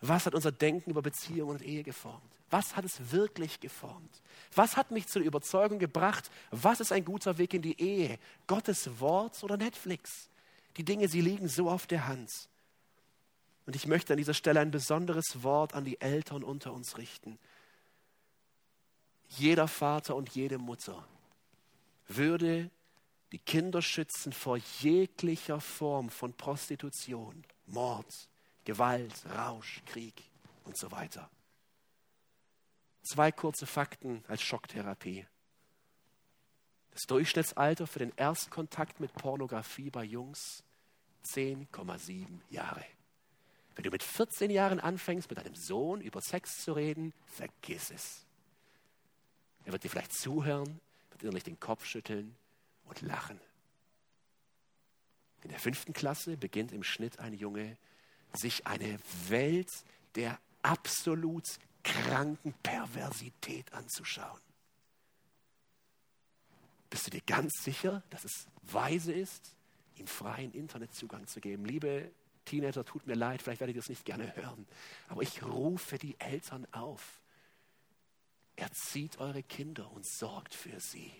Was hat unser Denken über Beziehung und Ehe geformt? Was hat es wirklich geformt? Was hat mich zur Überzeugung gebracht, was ist ein guter Weg in die Ehe? Gottes Wort oder Netflix? Die Dinge, sie liegen so auf der Hand. Und ich möchte an dieser Stelle ein besonderes Wort an die Eltern unter uns richten. Jeder Vater und jede Mutter würde die Kinder schützen vor jeglicher Form von Prostitution, Mord, Gewalt, Rausch, Krieg und so weiter. Zwei kurze Fakten als Schocktherapie. Das Durchschnittsalter für den Erstkontakt mit Pornografie bei Jungs 10,7 Jahre. Wenn du mit 14 Jahren anfängst, mit deinem Sohn über Sex zu reden, vergiss es. Er wird dir vielleicht zuhören, wird innerlich den Kopf schütteln und lachen. In der fünften Klasse beginnt im Schnitt ein Junge, sich eine Welt der absolut kranken Perversität anzuschauen. Bist du dir ganz sicher, dass es weise ist, ihm freien Internetzugang zu geben? Liebe Teenager, tut mir leid, vielleicht werdet ihr das nicht gerne hören, aber ich rufe die Eltern auf. Erzieht eure Kinder und sorgt für sie.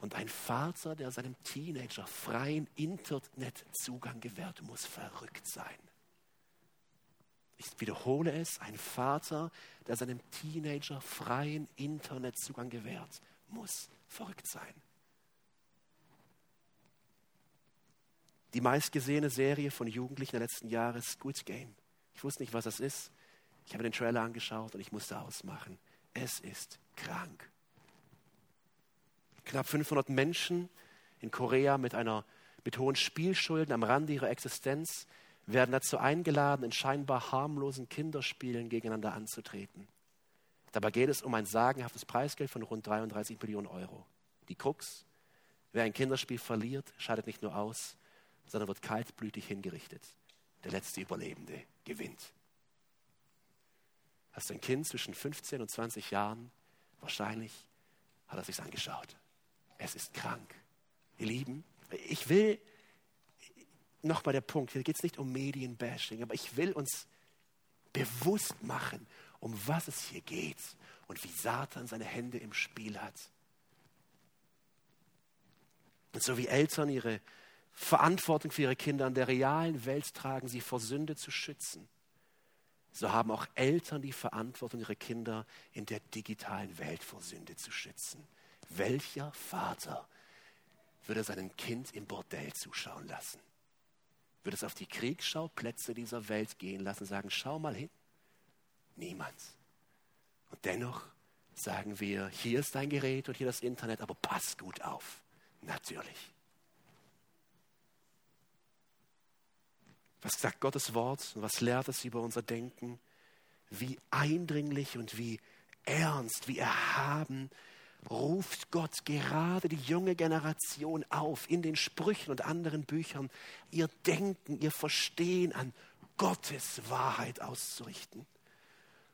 Und ein Vater, der seinem Teenager freien Internetzugang gewährt, muss verrückt sein. Ich wiederhole es, ein Vater, der seinem Teenager freien Internetzugang gewährt, muss verrückt sein. Die meistgesehene Serie von Jugendlichen der letzten Jahre ist Squid Game. Ich wusste nicht, was das ist. Ich habe den Trailer angeschaut und ich musste ausmachen. Es ist krank. Knapp 500 Menschen in Korea mit, einer, mit hohen Spielschulden am Rande ihrer Existenz werden dazu eingeladen, in scheinbar harmlosen Kinderspielen gegeneinander anzutreten. Dabei geht es um ein sagenhaftes Preisgeld von rund 33 Millionen Euro. Die Krux, wer ein Kinderspiel verliert, scheidet nicht nur aus, sondern wird kaltblütig hingerichtet. Der letzte Überlebende gewinnt. Hast du ein Kind zwischen 15 und 20 Jahren? Wahrscheinlich hat er sich angeschaut. Es ist krank. Ihr Lieben, ich will nochmal der Punkt, hier geht es nicht um Medienbashing, aber ich will uns bewusst machen, um was es hier geht und wie Satan seine Hände im Spiel hat. Und so wie Eltern ihre Verantwortung für ihre Kinder in der realen Welt tragen, sie vor Sünde zu schützen, so haben auch Eltern die Verantwortung, ihre Kinder in der digitalen Welt vor Sünde zu schützen. Welcher Vater würde seinem Kind im Bordell zuschauen lassen? Würde es auf die Kriegsschauplätze dieser Welt gehen lassen, sagen, schau mal hin? Niemand. Und dennoch sagen wir, hier ist dein Gerät und hier das Internet, aber pass gut auf. Natürlich. Was sagt Gottes Wort und was lehrt es über unser Denken? Wie eindringlich und wie ernst, wie erhaben ruft Gott gerade die junge Generation auf, in den Sprüchen und anderen Büchern ihr Denken, ihr Verstehen an Gottes Wahrheit auszurichten.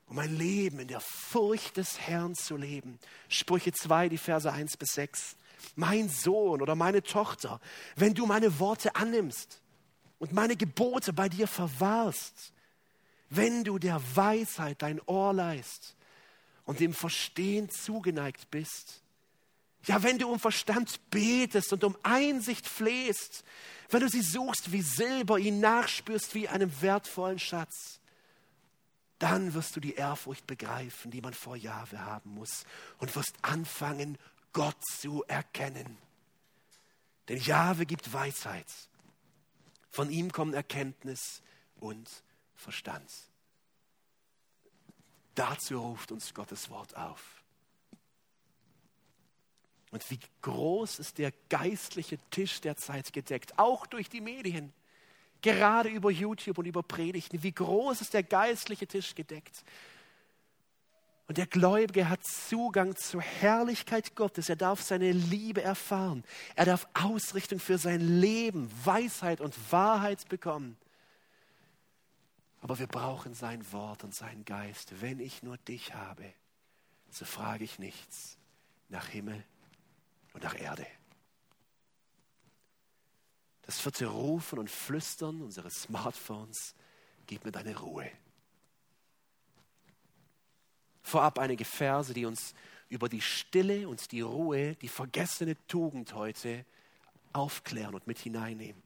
Um ein Leben in der Furcht des Herrn zu leben. Sprüche 2, die Verse 1 bis 6. Mein Sohn oder meine Tochter, wenn du meine Worte annimmst und meine Gebote bei dir verwahrst, wenn du der Weisheit dein Ohr leist und dem Verstehen zugeneigt bist, ja, wenn du um Verstand betest und um Einsicht flehst, wenn du sie suchst wie Silber, ihn nachspürst wie einem wertvollen Schatz, dann wirst du die Ehrfurcht begreifen, die man vor Jahwe haben muss und wirst anfangen, Gott zu erkennen. Denn Jahwe gibt Weisheit von ihm kommen Erkenntnis und Verstand. Dazu ruft uns Gottes Wort auf. Und wie groß ist der geistliche Tisch der Zeit gedeckt, auch durch die Medien, gerade über YouTube und über Predigten. Wie groß ist der geistliche Tisch gedeckt? Und der Gläubige hat Zugang zur Herrlichkeit Gottes. Er darf seine Liebe erfahren. Er darf Ausrichtung für sein Leben, Weisheit und Wahrheit bekommen. Aber wir brauchen sein Wort und seinen Geist. Wenn ich nur dich habe, so frage ich nichts nach Himmel und nach Erde. Das vierte Rufen und Flüstern unseres Smartphones gibt mir deine Ruhe vorab einige Verse, die uns über die Stille und die Ruhe, die vergessene Tugend heute aufklären und mit hineinnehmen.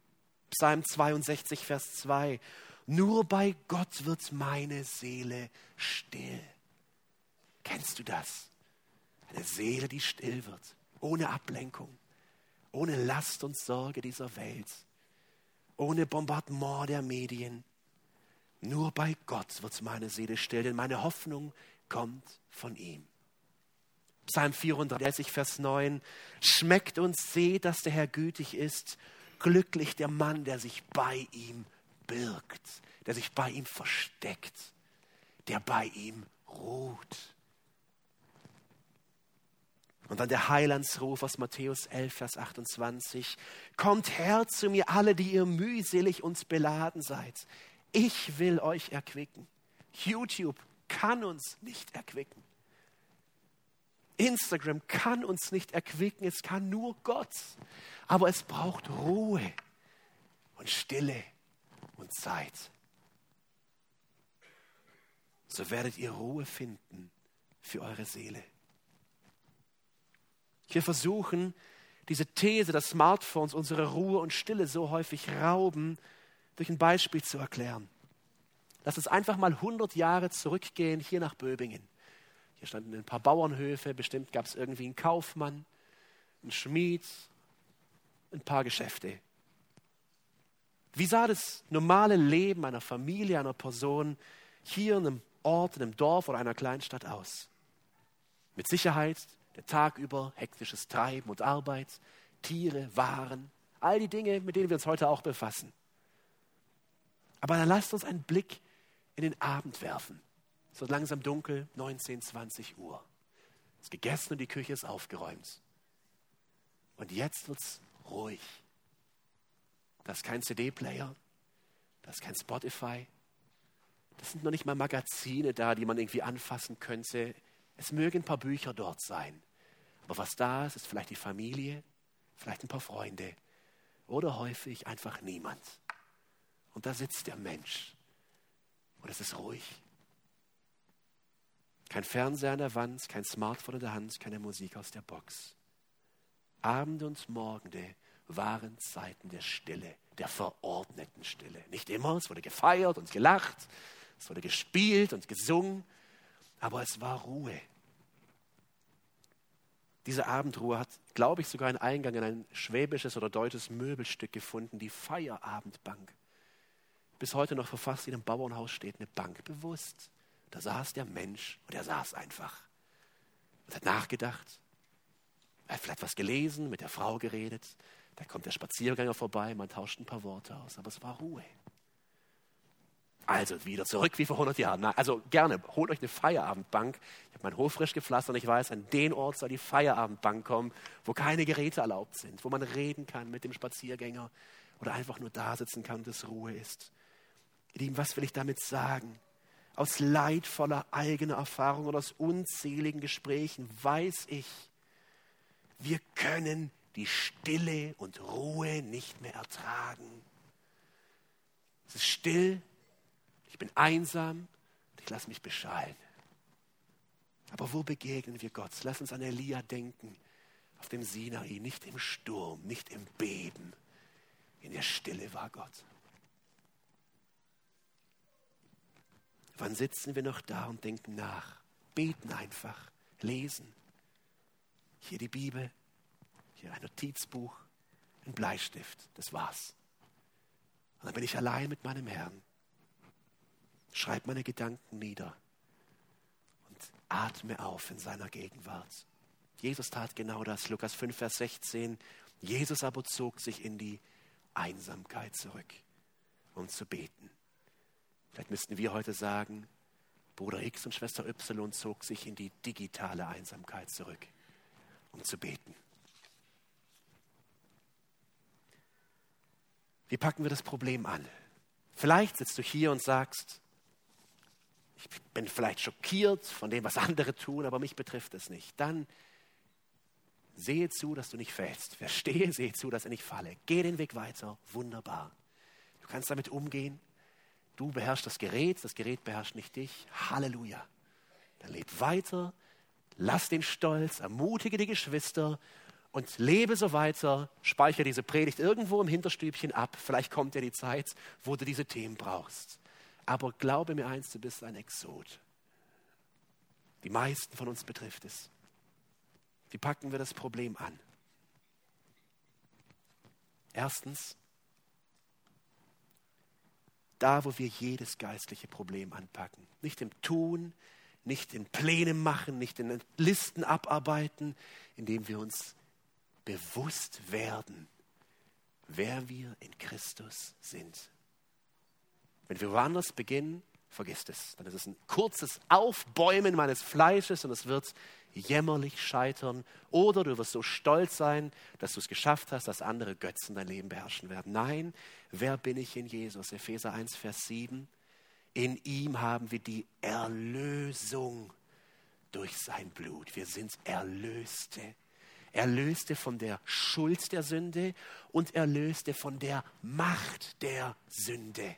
Psalm 62, Vers 2. Nur bei Gott wird meine Seele still. Kennst du das? Eine Seele, die still wird, ohne Ablenkung, ohne Last und Sorge dieser Welt, ohne Bombardement der Medien. Nur bei Gott wird meine Seele still, denn meine Hoffnung kommt von ihm. Psalm 34, Vers 9. Schmeckt und seht, dass der Herr gütig ist. Glücklich der Mann, der sich bei ihm birgt, der sich bei ihm versteckt, der bei ihm ruht. Und dann der Heilandsruf aus Matthäus 11, Vers 28. Kommt her zu mir alle, die ihr mühselig und beladen seid. Ich will euch erquicken. YouTube, kann uns nicht erquicken. Instagram kann uns nicht erquicken, es kann nur Gott. Aber es braucht Ruhe und Stille und Zeit. So werdet ihr Ruhe finden für eure Seele. Wir versuchen, diese These, dass Smartphones unsere Ruhe und Stille so häufig rauben, durch ein Beispiel zu erklären. Lass uns einfach mal 100 Jahre zurückgehen, hier nach Böbingen. Hier standen ein paar Bauernhöfe, bestimmt gab es irgendwie einen Kaufmann, einen Schmied, ein paar Geschäfte. Wie sah das normale Leben einer Familie, einer Person hier in einem Ort, in einem Dorf oder einer Kleinstadt aus? Mit Sicherheit der Tag über hektisches Treiben und Arbeit, Tiere, Waren, all die Dinge, mit denen wir uns heute auch befassen. Aber dann lasst uns einen Blick in den Abend werfen. Es wird langsam dunkel, 19, 20 Uhr. Es ist gegessen und die Küche ist aufgeräumt. Und jetzt wird es ruhig. Da ist kein CD-Player, da ist kein Spotify. Das sind noch nicht mal Magazine da, die man irgendwie anfassen könnte. Es mögen ein paar Bücher dort sein. Aber was da ist, ist vielleicht die Familie, vielleicht ein paar Freunde oder häufig einfach niemand. Und da sitzt der Mensch und es ist ruhig. Kein Fernseher an der Wand, kein Smartphone in der Hand, keine Musik aus der Box. Abende und Morgende waren Zeiten der Stille, der verordneten Stille. Nicht immer, es wurde gefeiert und gelacht, es wurde gespielt und gesungen, aber es war Ruhe. Diese Abendruhe hat, glaube ich, sogar einen Eingang in ein schwäbisches oder deutsches Möbelstück gefunden, die Feierabendbank. Bis heute noch verfasst in einem Bauernhaus steht eine Bank, bewusst. Da saß der Mensch und er saß einfach und hat nachgedacht. Er hat vielleicht was gelesen, mit der Frau geredet, da kommt der Spaziergänger vorbei, man tauscht ein paar Worte aus, aber es war Ruhe. Also wieder zurück wie vor 100 Jahren. Also gerne, holt euch eine Feierabendbank. Ich habe meinen Hof frisch gepflastert und ich weiß, an den Ort soll die Feierabendbank kommen, wo keine Geräte erlaubt sind, wo man reden kann mit dem Spaziergänger oder einfach nur da sitzen kann und es Ruhe ist. Ihr Lieben, was will ich damit sagen? Aus leidvoller eigener Erfahrung und aus unzähligen Gesprächen weiß ich, wir können die Stille und Ruhe nicht mehr ertragen. Es ist still, ich bin einsam und ich lasse mich beschallen. Aber wo begegnen wir Gott? Lass uns an Elia denken, auf dem Sinai, nicht im Sturm, nicht im Beben. In der Stille war Gott. Wann sitzen wir noch da und denken nach? Beten einfach, lesen. Hier die Bibel, hier ein Notizbuch, ein Bleistift, das war's. Und dann bin ich allein mit meinem Herrn. Schreib meine Gedanken nieder und atme auf in seiner Gegenwart. Jesus tat genau das, Lukas 5, Vers 16. Jesus aber zog sich in die Einsamkeit zurück, um zu beten. Vielleicht müssten wir heute sagen, Bruder X und Schwester Y zog sich in die digitale Einsamkeit zurück, um zu beten. Wie packen wir das Problem an? Vielleicht sitzt du hier und sagst, ich bin vielleicht schockiert von dem, was andere tun, aber mich betrifft es nicht. Dann sehe zu, dass du nicht fällst. Verstehe, sehe zu, dass ich nicht falle. Geh den Weg weiter. Wunderbar. Du kannst damit umgehen. Du beherrschst das Gerät, das Gerät beherrscht nicht dich. Halleluja. Dann leb weiter, lass den Stolz, ermutige die Geschwister und lebe so weiter, speichere diese Predigt irgendwo im Hinterstübchen ab. Vielleicht kommt ja die Zeit, wo du diese Themen brauchst. Aber glaube mir eins, du bist ein Exot. Die meisten von uns betrifft es. Wie packen wir das Problem an? Erstens, da, wo wir jedes geistliche Problem anpacken. Nicht im Tun, nicht in Pläne machen, nicht in Listen abarbeiten, indem wir uns bewusst werden, wer wir in Christus sind. Wenn wir woanders beginnen, vergiss es. Dann ist es ein kurzes Aufbäumen meines Fleisches und es wird jämmerlich scheitern. Oder du wirst so stolz sein, dass du es geschafft hast, dass andere Götzen dein Leben beherrschen werden. Nein, wer bin ich in Jesus? Epheser 1, Vers 7. In ihm haben wir die Erlösung durch sein Blut. Wir sind Erlöste. Erlöste von der Schuld der Sünde und erlöste von der Macht der Sünde.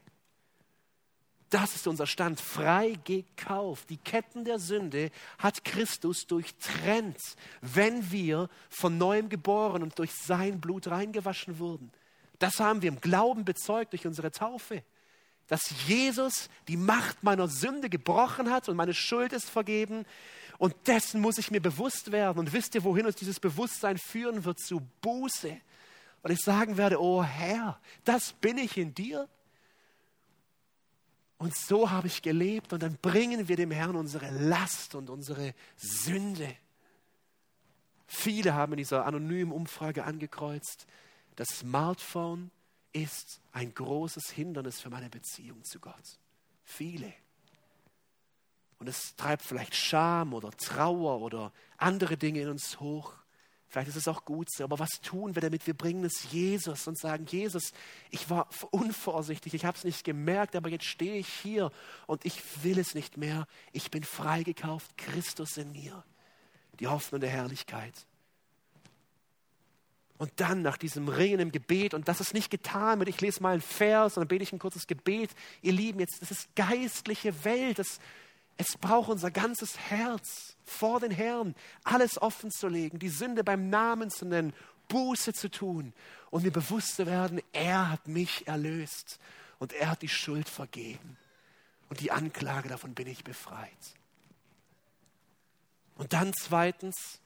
Das ist unser Stand, frei gekauft. Die Ketten der Sünde hat Christus durchtrennt, wenn wir von neuem geboren und durch sein Blut reingewaschen wurden. Das haben wir im Glauben bezeugt durch unsere Taufe. Dass Jesus die Macht meiner Sünde gebrochen hat und meine Schuld ist vergeben. Und dessen muss ich mir bewusst werden. Und wisst ihr, wohin uns dieses Bewusstsein führen wird? Zu Buße Und ich sagen werde, oh Herr, das bin ich in dir. Und so habe ich gelebt. Und dann bringen wir dem Herrn unsere Last und unsere Sünde. Viele haben in dieser anonymen Umfrage angekreuzt, das Smartphone ist ein großes Hindernis für meine Beziehung zu Gott. Viele. Und es treibt vielleicht Scham oder Trauer oder andere Dinge in uns hoch. Vielleicht ist es auch gut so, aber was tun wir damit? Wir bringen es Jesus und sagen, Jesus, ich war unvorsichtig, ich habe es nicht gemerkt, aber jetzt stehe ich hier und ich will es nicht mehr. Ich bin freigekauft, Christus in mir die Hoffnung der Herrlichkeit. Und dann nach diesem Ringen im Gebet, und das ist nicht getan mit, ich lese mal einen Vers und dann bete ich ein kurzes Gebet. Ihr Lieben, jetzt, das ist geistliche Welt. Das, es braucht unser ganzes Herz vor den Herrn, alles offen zu legen, die Sünde beim Namen zu nennen, Buße zu tun und mir bewusst zu werden, er hat mich erlöst und er hat die Schuld vergeben. Und die Anklage davon bin ich befreit. Und dann zweitens,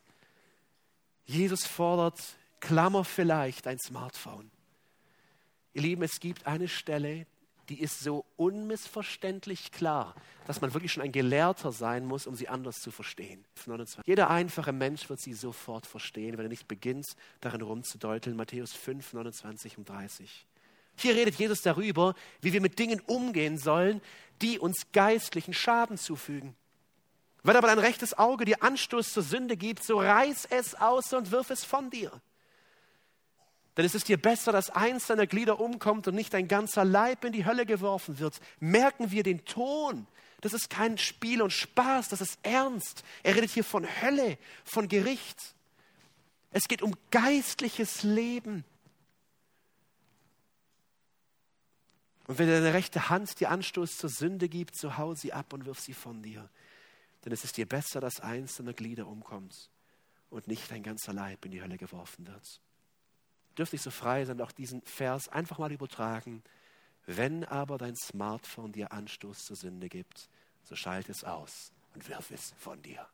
Jesus fordert, Klammer vielleicht, ein Smartphone. Ihr Lieben, es gibt eine Stelle, die ist so unmissverständlich klar, dass man wirklich schon ein Gelehrter sein muss, um sie anders zu verstehen. 29. Jeder einfache Mensch wird sie sofort verstehen, wenn er nicht beginnt, darin rumzudeuteln. Matthäus 5, 29 und 30. Hier redet Jesus darüber, wie wir mit Dingen umgehen sollen, die uns geistlichen Schaden zufügen. Wenn aber dein rechtes Auge dir Anstoß zur Sünde gibt, so reiß es aus und wirf es von dir. Denn es ist dir besser, dass eins deiner Glieder umkommt und nicht dein ganzer Leib in die Hölle geworfen wird. Merken wir den Ton. Das ist kein Spiel und Spaß, das ist ernst. Er redet hier von Hölle, von Gericht. Es geht um geistliches Leben. Und wenn deine rechte Hand dir Anstoß zur Sünde gibt, so hau sie ab und wirf sie von dir. Denn es ist dir besser, dass eins deiner Glieder umkommt und nicht dein ganzer Leib in die Hölle geworfen wird. Dürfte ich so frei sein, auch diesen Vers einfach mal übertragen. Wenn aber dein Smartphone dir Anstoß zur Sünde gibt, so schalt es aus und wirf es von dir.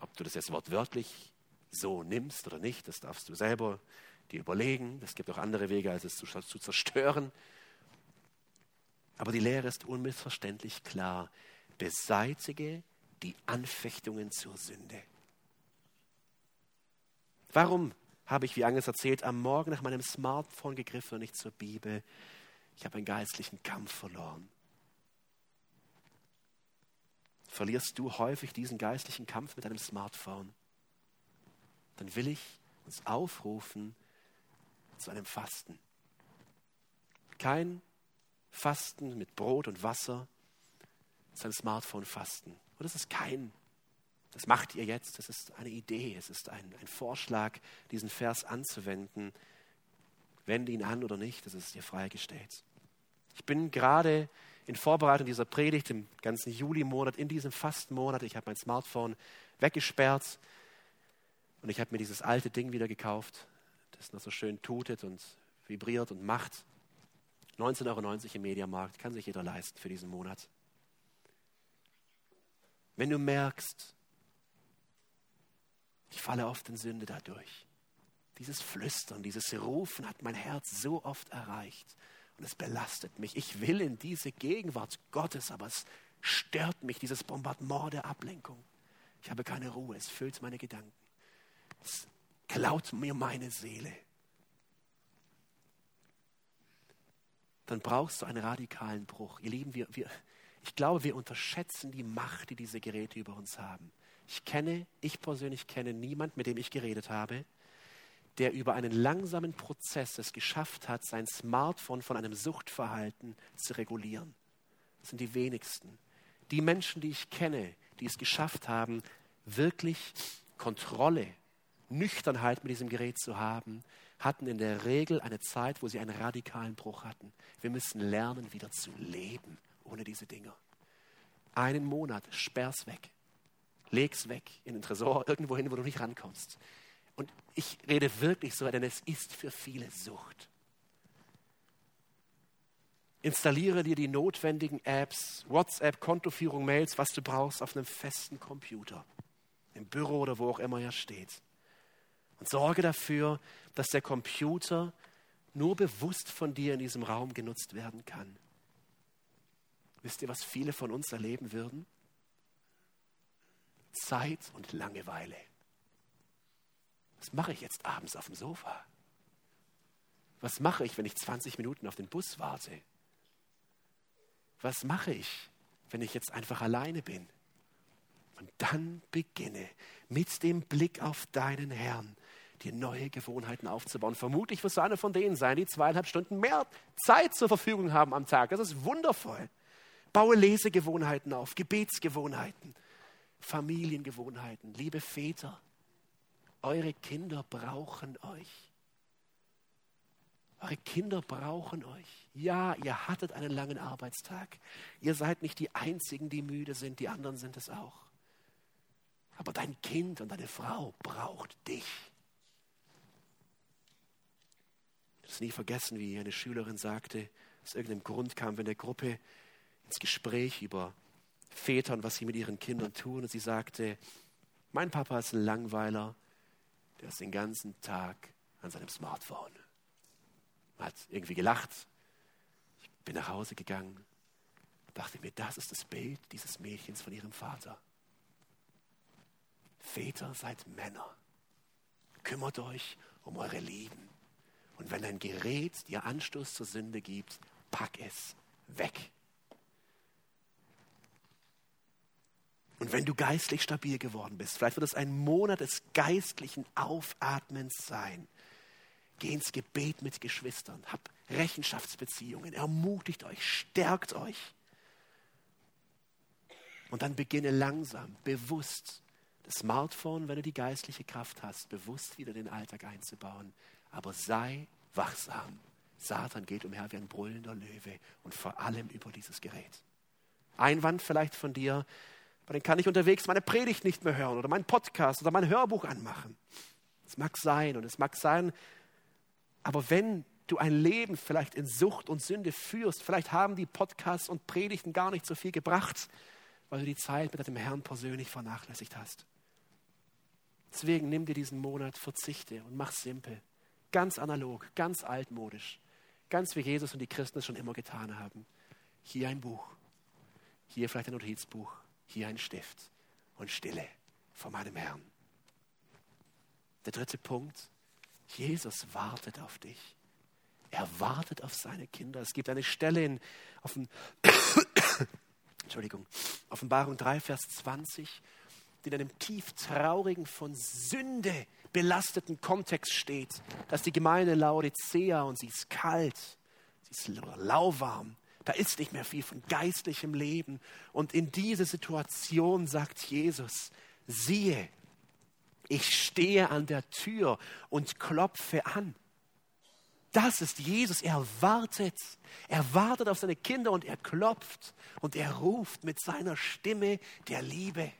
Ob du das jetzt wortwörtlich so nimmst oder nicht, das darfst du selber dir überlegen. Es gibt auch andere Wege, als es zu, zu zerstören. Aber die Lehre ist unmissverständlich klar beseitige die Anfechtungen zur Sünde. Warum habe ich, wie Agnes erzählt, am Morgen nach meinem Smartphone gegriffen und nicht zur Bibel? Ich habe einen geistlichen Kampf verloren. Verlierst du häufig diesen geistlichen Kampf mit deinem Smartphone? Dann will ich uns aufrufen zu einem Fasten. Kein Fasten mit Brot und Wasser, sein Smartphone fasten. Und das ist kein, das macht ihr jetzt, das ist eine Idee, es ist ein, ein Vorschlag, diesen Vers anzuwenden. Wende ihn an oder nicht, das ist dir freigestellt. Ich bin gerade in Vorbereitung dieser Predigt im ganzen Juli-Monat, in diesem Fastenmonat, ich habe mein Smartphone weggesperrt und ich habe mir dieses alte Ding wieder gekauft, das noch so schön tutet und vibriert und macht. 19,90 Euro im Mediamarkt, kann sich jeder leisten für diesen Monat. Wenn du merkst, ich falle oft in Sünde dadurch. Dieses Flüstern, dieses Rufen hat mein Herz so oft erreicht und es belastet mich. Ich will in diese Gegenwart Gottes, aber es stört mich, dieses Bombardement der Ablenkung. Ich habe keine Ruhe, es füllt meine Gedanken. Es klaut mir meine Seele. Dann brauchst du einen radikalen Bruch. Ihr Lieben, wir, wir, ich glaube, wir unterschätzen die Macht, die diese Geräte über uns haben. Ich kenne, ich persönlich kenne niemand, mit dem ich geredet habe, der über einen langsamen Prozess es geschafft hat, sein Smartphone von einem Suchtverhalten zu regulieren. Das sind die wenigsten. Die Menschen, die ich kenne, die es geschafft haben, wirklich Kontrolle, Nüchternheit mit diesem Gerät zu haben, hatten in der Regel eine Zeit, wo sie einen radikalen Bruch hatten. Wir müssen lernen, wieder zu leben ohne diese Dinger. Einen Monat, sperr's weg. Leg's weg in den Tresor, irgendwo hin, wo du nicht rankommst. Und ich rede wirklich so, denn es ist für viele Sucht. Installiere dir die notwendigen Apps, WhatsApp, Kontoführung, Mails, was du brauchst auf einem festen Computer, im Büro oder wo auch immer er steht. Und sorge dafür, dass der Computer nur bewusst von dir in diesem Raum genutzt werden kann. Wisst ihr, was viele von uns erleben würden? Zeit und Langeweile. Was mache ich jetzt abends auf dem Sofa? Was mache ich, wenn ich 20 Minuten auf den Bus warte? Was mache ich, wenn ich jetzt einfach alleine bin? Und dann beginne mit dem Blick auf deinen Herrn dir neue Gewohnheiten aufzubauen. Vermutlich wirst du einer von denen sein, die zweieinhalb Stunden mehr Zeit zur Verfügung haben am Tag. Das ist wundervoll. Baue Lesegewohnheiten auf, Gebetsgewohnheiten, Familiengewohnheiten. Liebe Väter, eure Kinder brauchen euch. Eure Kinder brauchen euch. Ja, ihr hattet einen langen Arbeitstag. Ihr seid nicht die Einzigen, die müde sind, die anderen sind es auch. Aber dein Kind und deine Frau braucht dich. Ich habe es nie vergessen, wie eine Schülerin sagte, aus irgendeinem Grund kam in der Gruppe ins Gespräch über Väter und was sie mit ihren Kindern tun. Und sie sagte, mein Papa ist ein Langweiler, der ist den ganzen Tag an seinem Smartphone. Hat irgendwie gelacht. Ich bin nach Hause gegangen, dachte mir, das ist das Bild dieses Mädchens von ihrem Vater. Väter, seid Männer. Kümmert euch um eure Lieben. Und wenn ein Gerät dir Anstoß zur Sünde gibt, pack es weg. Und wenn du geistlich stabil geworden bist, vielleicht wird es ein Monat des geistlichen Aufatmens sein. Geh ins Gebet mit Geschwistern, hab Rechenschaftsbeziehungen, ermutigt euch, stärkt euch. Und dann beginne langsam, bewusst das Smartphone, wenn du die geistliche Kraft hast, bewusst wieder den Alltag einzubauen. Aber sei wachsam. Satan geht umher wie ein brüllender Löwe und vor allem über dieses Gerät. Einwand vielleicht von dir, aber dann kann ich unterwegs meine Predigt nicht mehr hören oder meinen Podcast oder mein Hörbuch anmachen. Es mag sein und es mag sein, aber wenn du ein Leben vielleicht in Sucht und Sünde führst, vielleicht haben die Podcasts und Predigten gar nicht so viel gebracht, weil du die Zeit mit deinem Herrn persönlich vernachlässigt hast. Deswegen nimm dir diesen Monat, verzichte und mach simpel. Ganz analog, ganz altmodisch. Ganz wie Jesus und die Christen es schon immer getan haben. Hier ein Buch, hier vielleicht ein Notizbuch, hier ein Stift und Stille vor meinem Herrn. Der dritte Punkt, Jesus wartet auf dich. Er wartet auf seine Kinder. Es gibt eine Stelle in offen, Entschuldigung, Offenbarung 3, Vers 20, die in einem tief traurigen, von Sünde belasteten Kontext steht, dass die Gemeinde Laodicea und sie ist kalt, sie ist lauwarm, da ist nicht mehr viel von geistlichem Leben. Und in diese Situation sagt Jesus, siehe, ich stehe an der Tür und klopfe an. Das ist Jesus. Er wartet. Er wartet auf seine Kinder und er klopft und er ruft mit seiner Stimme der Liebe.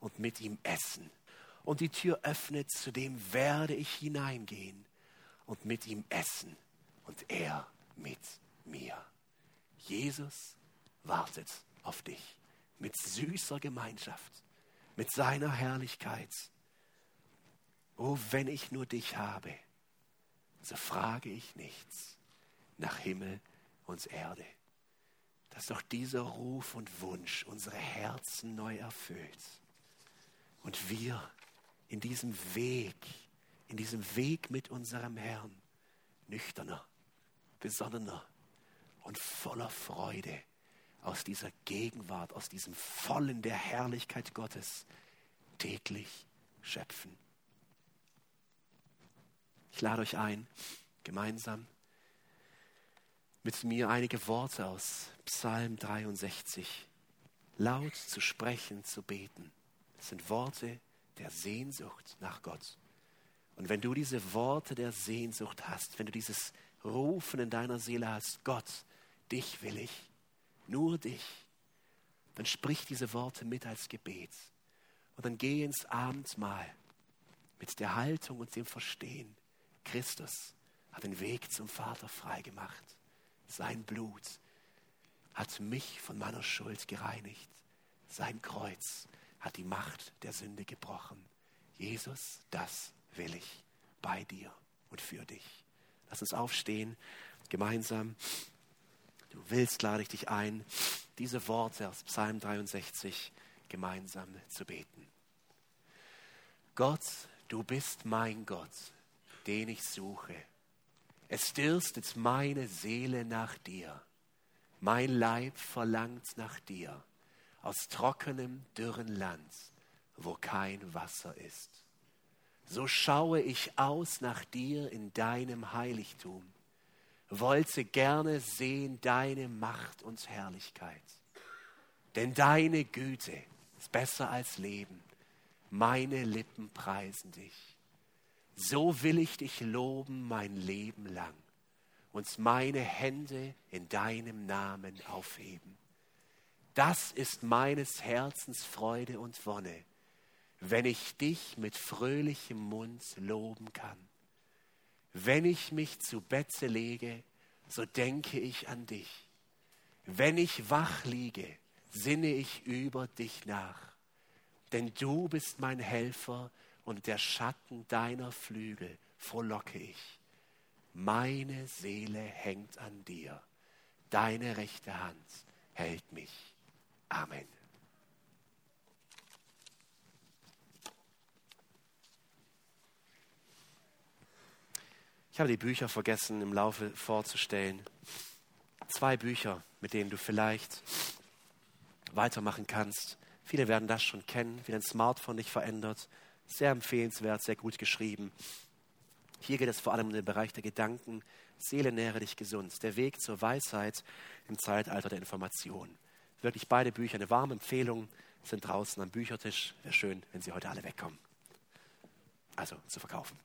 Und mit ihm essen. Und die Tür öffnet, zu dem werde ich hineingehen und mit ihm essen und er mit mir. Jesus wartet auf dich mit süßer Gemeinschaft, mit seiner Herrlichkeit. Oh, wenn ich nur dich habe, so frage ich nichts nach Himmel und Erde, dass doch dieser Ruf und Wunsch unsere Herzen neu erfüllt und wir in diesem Weg, in diesem Weg mit unserem Herrn nüchterner, besonnener und voller Freude aus dieser Gegenwart, aus diesem Vollen der Herrlichkeit Gottes täglich schöpfen. Ich lade euch ein, gemeinsam mit mir einige Worte aus Psalm 63 laut zu sprechen, zu beten. Das sind Worte der Sehnsucht nach Gott. Und wenn du diese Worte der Sehnsucht hast, wenn du dieses Rufen in deiner Seele hast, Gott, dich will ich, nur dich, dann sprich diese Worte mit als Gebet. Und dann geh ins Abendmahl mit der Haltung und dem Verstehen. Christus hat den Weg zum Vater freigemacht. Sein Blut hat mich von meiner Schuld gereinigt. Sein Kreuz hat die Macht der Sünde gebrochen. Jesus, das will ich. bei dir und für dich. Lass uns aufstehen, gemeinsam. Du willst, lade ich dich ein, diese Worte aus Psalm 63 gemeinsam zu beten. Gott, du bist mein Gott, den ich suche. Es dürstet meine Seele nach dir. Mein Leib verlangt nach dir aus trockenem, dürren Land, wo kein Wasser ist. So schaue ich aus nach dir in deinem Heiligtum, wollte gerne sehen deine Macht und Herrlichkeit. Denn deine Güte ist besser als Leben, meine Lippen preisen dich. So will ich dich loben mein Leben lang und meine Hände in deinem Namen aufheben. Das ist meines Herzens Freude und Wonne, wenn ich dich mit fröhlichem Mund loben kann. Wenn ich mich zu Betze lege, so denke ich an dich. Wenn ich wach liege, sinne ich über dich nach. Denn du bist mein Helfer und der Schatten deiner Flügel frohlocke ich. Meine Seele hängt an dir. Deine rechte Hand hält mich. Amen. Ich habe die Bücher vergessen im Laufe vorzustellen. Zwei Bücher, mit denen du vielleicht weitermachen kannst. Viele werden das schon kennen, wie dein Smartphone dich verändert. Sehr empfehlenswert, sehr gut geschrieben. Hier geht es vor allem um den Bereich der Gedanken. Seele nähre dich gesund. Der Weg zur Weisheit im Zeitalter der Information. Wirklich beide Bücher eine warme Empfehlung, sind draußen am Büchertisch. Wäre schön, wenn sie heute alle wegkommen. Also zu verkaufen.